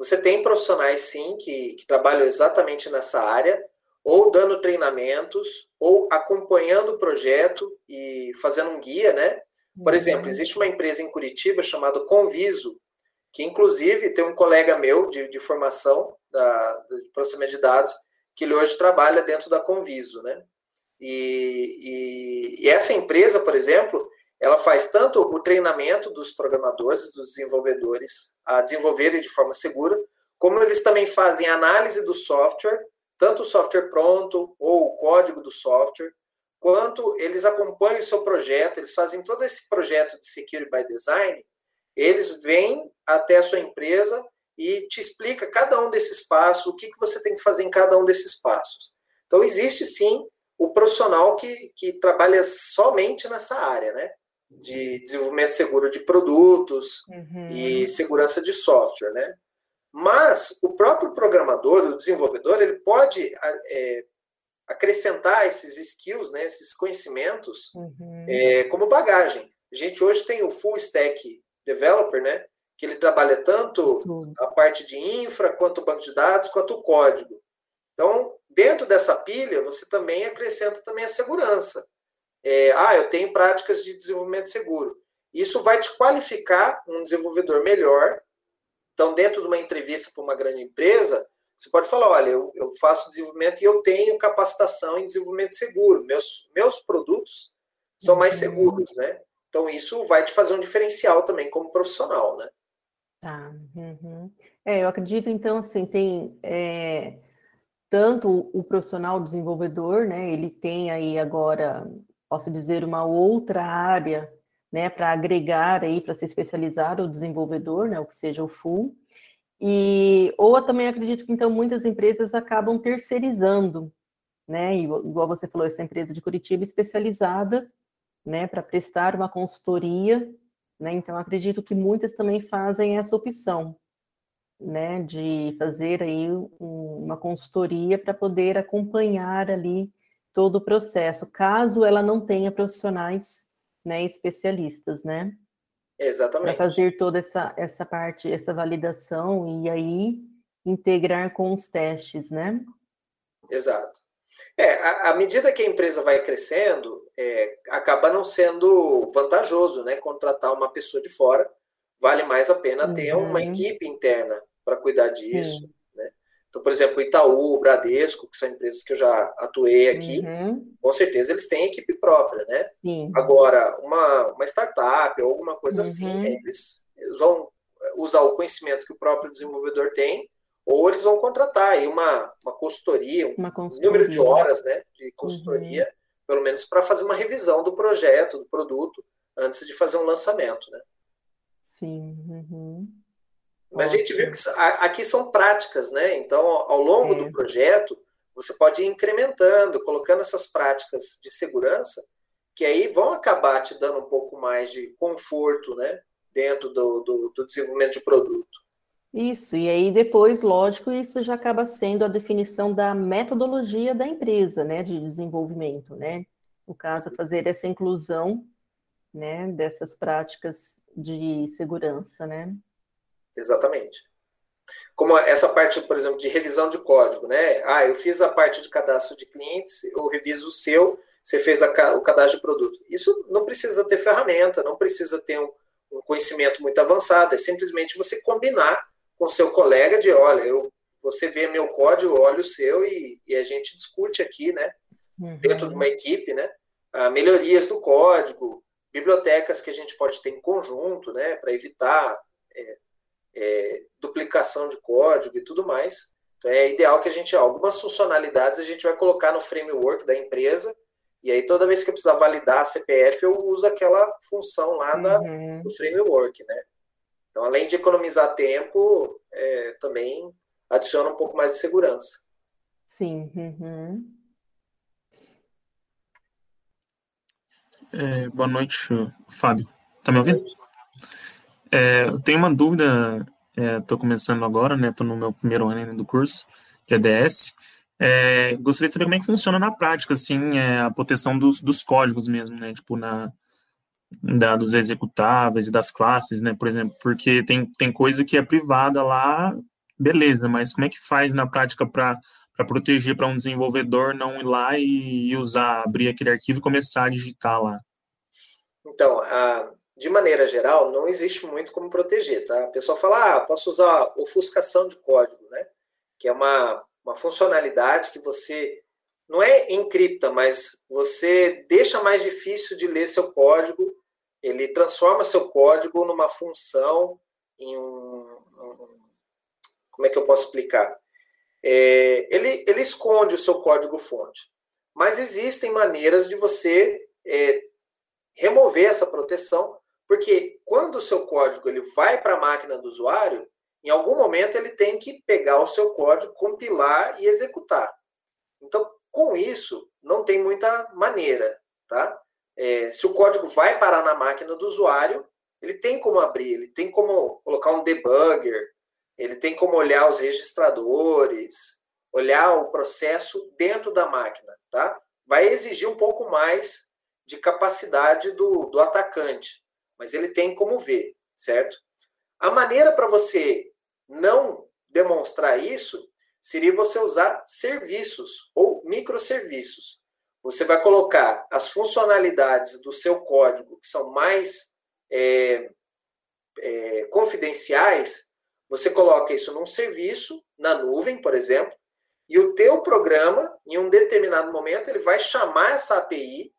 Você tem profissionais, sim, que, que trabalham exatamente nessa área, ou dando treinamentos, ou acompanhando o projeto e fazendo um guia, né? Por exemplo, uhum. existe uma empresa em Curitiba chamada Conviso, que inclusive tem um colega meu de, de formação da, de processamento de dados, que ele hoje trabalha dentro da Conviso, né? E, e, e, essa empresa, por exemplo, ela faz tanto o treinamento dos programadores, dos desenvolvedores, a desenvolverem de forma segura, como eles também fazem análise do software, tanto o software pronto ou o código do software, quanto eles acompanham o seu projeto, eles fazem todo esse projeto de Security by Design, eles vêm até a sua empresa e te explica cada um desses passos, o que, que você tem que fazer em cada um desses passos. Então, existe sim o profissional que, que trabalha somente nessa área, né? De desenvolvimento seguro de produtos uhum. e segurança de software, né? Mas o próprio programador, o desenvolvedor, ele pode é, acrescentar esses skills, né, esses conhecimentos, uhum. é, como bagagem. A gente hoje tem o full stack developer, né, que ele trabalha tanto a parte de infra, quanto o banco de dados, quanto o código. Então, dentro dessa pilha, você também acrescenta também a segurança. É, ah, eu tenho práticas de desenvolvimento seguro. Isso vai te qualificar um desenvolvedor melhor. Então, dentro de uma entrevista para uma grande empresa, você pode falar, olha, eu, eu, faço desenvolvimento e eu tenho capacitação em desenvolvimento seguro. Meus, meus produtos são mais uhum. seguros, né? Então, isso vai te fazer um diferencial também como profissional, né? Tá. Uhum. É, eu acredito, então, assim, tem é, tanto o profissional desenvolvedor, né, ele tem aí agora, posso dizer, uma outra área, né, para agregar aí, para se especializar o desenvolvedor, né, o que seja o full, e, ou eu também acredito que, então, muitas empresas acabam terceirizando, né, igual você falou, essa empresa de Curitiba especializada, né, para prestar uma consultoria né? Então, acredito que muitas também fazem essa opção, né, de fazer aí um, uma consultoria para poder acompanhar ali todo o processo, caso ela não tenha profissionais, né, especialistas, né? Exatamente. Para fazer toda essa, essa parte, essa validação e aí integrar com os testes, né? Exato. É, à medida que a empresa vai crescendo, é, acaba não sendo vantajoso, né? Contratar uma pessoa de fora. Vale mais a pena uhum. ter uma equipe interna para cuidar disso. Né? Então, por exemplo, Itaú, Bradesco, que são empresas que eu já atuei aqui, uhum. com certeza eles têm equipe própria, né? Sim. Agora, uma, uma startup ou alguma coisa assim, uhum. assim, eles, eles vão usar o conhecimento que o próprio desenvolvedor tem ou eles vão contratar aí uma, uma consultoria, uma consultoria. um número de horas né, de consultoria, uhum. pelo menos para fazer uma revisão do projeto, do produto, antes de fazer um lançamento. Né? Sim. Uhum. Mas a gente viu que aqui são práticas, né? Então, ao longo é. do projeto, você pode ir incrementando, colocando essas práticas de segurança, que aí vão acabar te dando um pouco mais de conforto, né? Dentro do, do, do desenvolvimento de produto. Isso, e aí depois, lógico, isso já acaba sendo a definição da metodologia da empresa, né, de desenvolvimento, né? No caso, fazer essa inclusão, né, dessas práticas de segurança, né? Exatamente. Como essa parte, por exemplo, de revisão de código, né? Ah, eu fiz a parte de cadastro de clientes, eu reviso o seu, você fez a, o cadastro de produto. Isso não precisa ter ferramenta, não precisa ter um, um conhecimento muito avançado, é simplesmente você combinar com seu colega de, olha, eu, você vê meu código, olha o seu e, e a gente discute aqui, né? Uhum. Dentro de uma equipe, né? Ah, melhorias do código, bibliotecas que a gente pode ter em conjunto, né? Para evitar é, é, duplicação de código e tudo mais. Então é ideal que a gente, algumas funcionalidades a gente vai colocar no framework da empresa, e aí toda vez que eu precisar validar a CPF, eu uso aquela função lá da, uhum. do framework, né? Então, além de economizar tempo, é, também adiciona um pouco mais de segurança. Sim. Uhum. É, boa noite, Fábio. Tá me ouvindo? É, eu tenho uma dúvida, estou é, começando agora, né? Estou no meu primeiro ano do curso de ADS. É, gostaria de saber como é que funciona na prática, assim, é, a proteção dos, dos códigos mesmo, né? Tipo, na, da, dos executáveis e das classes, né? Por exemplo, porque tem, tem coisa que é privada lá, beleza, mas como é que faz na prática para proteger para um desenvolvedor não ir lá e usar, abrir aquele arquivo e começar a digitar lá? Então, a, de maneira geral, não existe muito como proteger, tá? A pessoa fala, ah, posso usar ofuscação de código, né? Que é uma, uma funcionalidade que você não é encripta, mas você deixa mais difícil de ler seu código, ele transforma seu código numa função em um, um como é que eu posso explicar? É, ele, ele esconde o seu código fonte, mas existem maneiras de você é, remover essa proteção porque quando o seu código ele vai para a máquina do usuário, em algum momento ele tem que pegar o seu código, compilar e executar. Então, com isso, não tem muita maneira, tá? É, se o código vai parar na máquina do usuário, ele tem como abrir, ele tem como colocar um debugger, ele tem como olhar os registradores, olhar o processo dentro da máquina, tá? Vai exigir um pouco mais de capacidade do, do atacante mas ele tem como ver, certo? A maneira para você não demonstrar isso seria você usar serviços ou microserviços. Você vai colocar as funcionalidades do seu código que são mais é, é, confidenciais, você coloca isso num serviço, na nuvem, por exemplo, e o teu programa, em um determinado momento, ele vai chamar essa API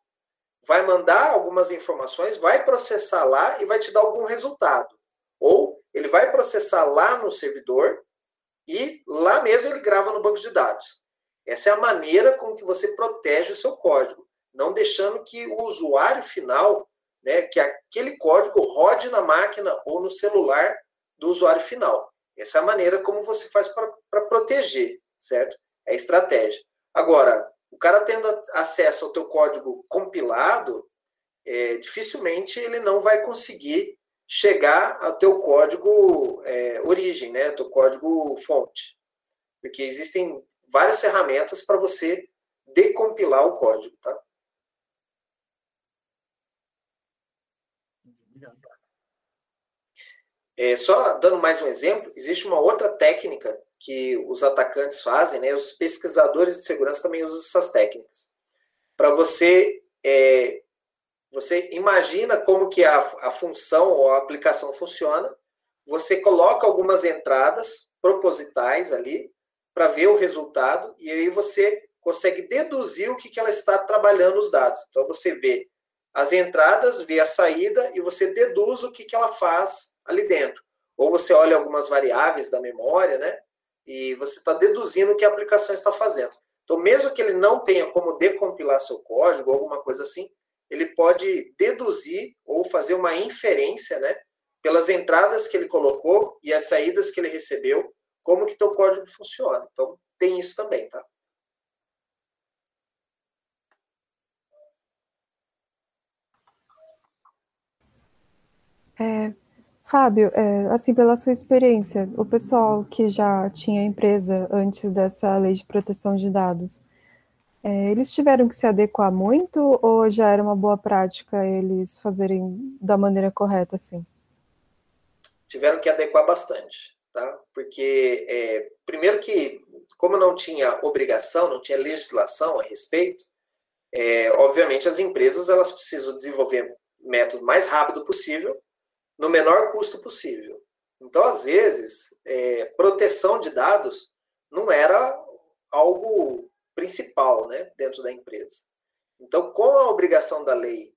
vai mandar algumas informações, vai processar lá e vai te dar algum resultado. Ou ele vai processar lá no servidor e lá mesmo ele grava no banco de dados. Essa é a maneira com que você protege o seu código, não deixando que o usuário final, né, que aquele código rode na máquina ou no celular do usuário final. Essa é a maneira como você faz para proteger, certo? É a estratégia. Agora, o cara tendo acesso ao teu código compilado, é, dificilmente ele não vai conseguir chegar ao teu código é, origem, né, teu código fonte, porque existem várias ferramentas para você decompilar o código, tá? É, só dando mais um exemplo, existe uma outra técnica que os atacantes fazem, né? Os pesquisadores de segurança também usam essas técnicas. Para você, é, você imagina como que a, a função ou a aplicação funciona, você coloca algumas entradas propositais ali para ver o resultado e aí você consegue deduzir o que, que ela está trabalhando os dados. Então você vê as entradas, vê a saída e você deduz o que, que ela faz ali dentro. Ou você olha algumas variáveis da memória, né? E você está deduzindo o que a aplicação está fazendo. Então, mesmo que ele não tenha como decompilar seu código, alguma coisa assim, ele pode deduzir ou fazer uma inferência, né, pelas entradas que ele colocou e as saídas que ele recebeu, como que teu código funciona. Então, tem isso também, tá? É, Fábio, é, assim, pela sua experiência, o pessoal que já tinha empresa antes dessa lei de proteção de dados, é, eles tiveram que se adequar muito ou já era uma boa prática eles fazerem da maneira correta, assim? Tiveram que adequar bastante, tá? Porque, é, primeiro que, como não tinha obrigação, não tinha legislação a respeito, é, obviamente as empresas elas precisam desenvolver método mais rápido possível no menor custo possível. Então, às vezes, é, proteção de dados não era algo principal né, dentro da empresa. Então, com a obrigação da lei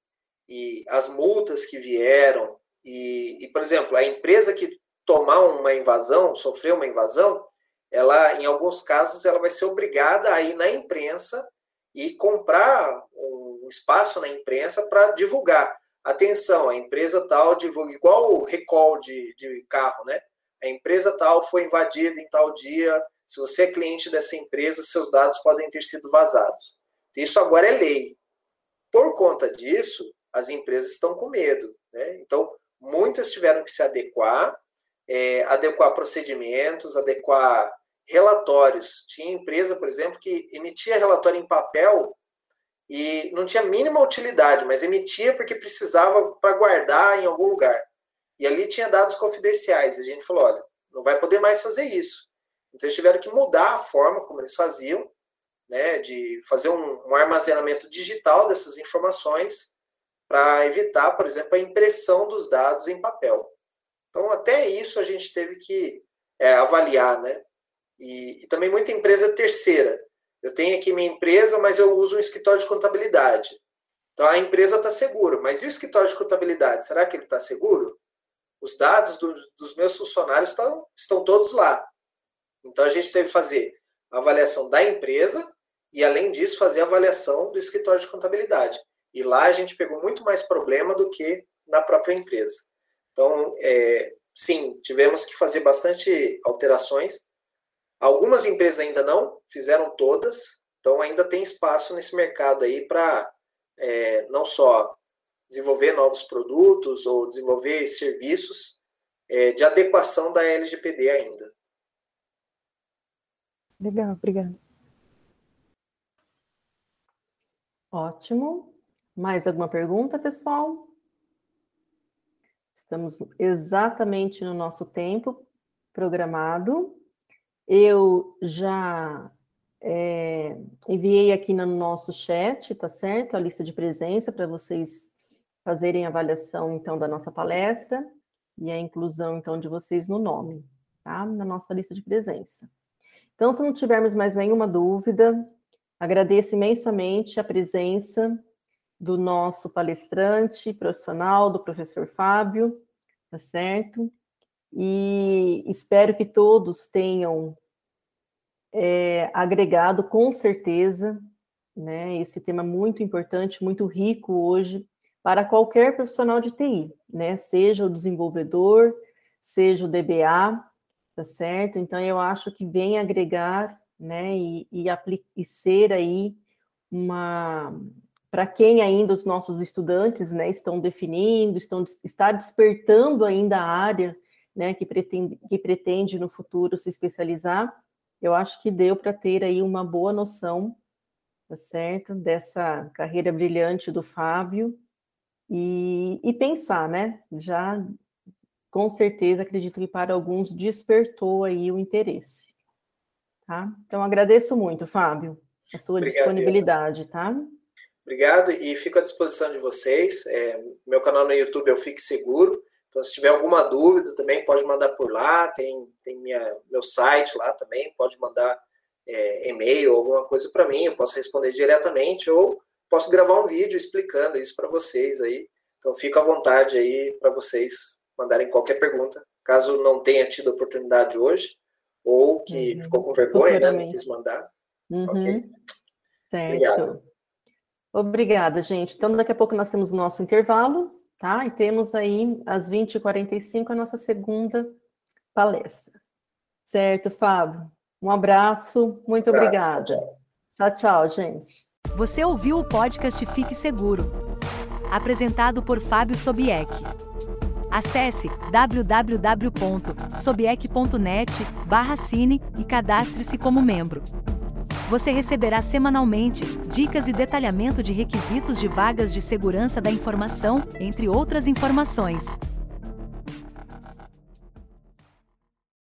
e as multas que vieram, e, e, por exemplo, a empresa que tomar uma invasão, sofrer uma invasão, ela, em alguns casos, ela vai ser obrigada a ir na imprensa e comprar um espaço na imprensa para divulgar atenção, a empresa tal divulga, igual o recall de, de carro, né? A empresa tal foi invadida em tal dia, se você é cliente dessa empresa, seus dados podem ter sido vazados. Isso agora é lei. Por conta disso, as empresas estão com medo. Né? Então, muitas tiveram que se adequar, é, adequar procedimentos, adequar relatórios. Tinha empresa, por exemplo, que emitia relatório em papel e não tinha mínima utilidade, mas emitia porque precisava para guardar em algum lugar. E ali tinha dados confidenciais. A gente falou: olha, não vai poder mais fazer isso. Então eles tiveram que mudar a forma como eles faziam, né, de fazer um, um armazenamento digital dessas informações para evitar, por exemplo, a impressão dos dados em papel. Então até isso a gente teve que é, avaliar, né? E, e também muita empresa terceira eu tenho aqui minha empresa, mas eu uso um escritório de contabilidade. Então a empresa está segura, mas e o escritório de contabilidade? Será que ele está seguro? Os dados do, dos meus funcionários estão, estão todos lá. Então a gente teve que fazer a avaliação da empresa e, além disso, fazer a avaliação do escritório de contabilidade. E lá a gente pegou muito mais problema do que na própria empresa. Então, é, sim, tivemos que fazer bastante alterações Algumas empresas ainda não, fizeram todas, então ainda tem espaço nesse mercado aí para é, não só desenvolver novos produtos ou desenvolver serviços é, de adequação da LGPD ainda. Legal, obrigada. Ótimo. Mais alguma pergunta, pessoal? Estamos exatamente no nosso tempo programado. Eu já é, enviei aqui no nosso chat, tá certo? A lista de presença para vocês fazerem avaliação, então, da nossa palestra e a inclusão, então, de vocês no nome, tá? Na nossa lista de presença. Então, se não tivermos mais nenhuma dúvida, agradeço imensamente a presença do nosso palestrante profissional, do professor Fábio, tá certo? E espero que todos tenham é, agregado com certeza, né, esse tema muito importante, muito rico hoje para qualquer profissional de TI, né, seja o desenvolvedor, seja o DBA, tá certo? Então eu acho que vem agregar, né, e, e, e ser aí uma para quem ainda os nossos estudantes, né, estão definindo, estão está despertando ainda a área né, que pretende, que pretende no futuro se especializar, eu acho que deu para ter aí uma boa noção, tá certo, dessa carreira brilhante do Fábio e, e pensar, né, já com certeza acredito que para alguns despertou aí o interesse, tá? Então agradeço muito, Fábio, a sua Obrigado, disponibilidade, tá? Obrigado e fico à disposição de vocês. É, meu canal no YouTube é o Fique Seguro. Então, se tiver alguma dúvida também, pode mandar por lá, tem, tem minha, meu site lá também, pode mandar é, e-mail, alguma coisa para mim, eu posso responder diretamente, ou posso gravar um vídeo explicando isso para vocês aí. Então, fica à vontade aí para vocês mandarem qualquer pergunta. Caso não tenha tido oportunidade hoje, ou que uhum. ficou com vergonha, né, não quis mandar. Uhum. Ok. Certo. Obrigado. Obrigada, gente. Então, daqui a pouco nós temos o nosso intervalo, tá? E temos aí, às 20h45, a nossa segunda palestra. Certo, Fábio? Um abraço, muito um abraço, obrigada. Tchau, tchau, gente. Você ouviu o podcast Fique Seguro, apresentado por Fábio Sobieck. Acesse www.sobieck.net/cine e cadastre-se como membro. Você receberá semanalmente dicas e detalhamento de requisitos de vagas de segurança da informação, entre outras informações.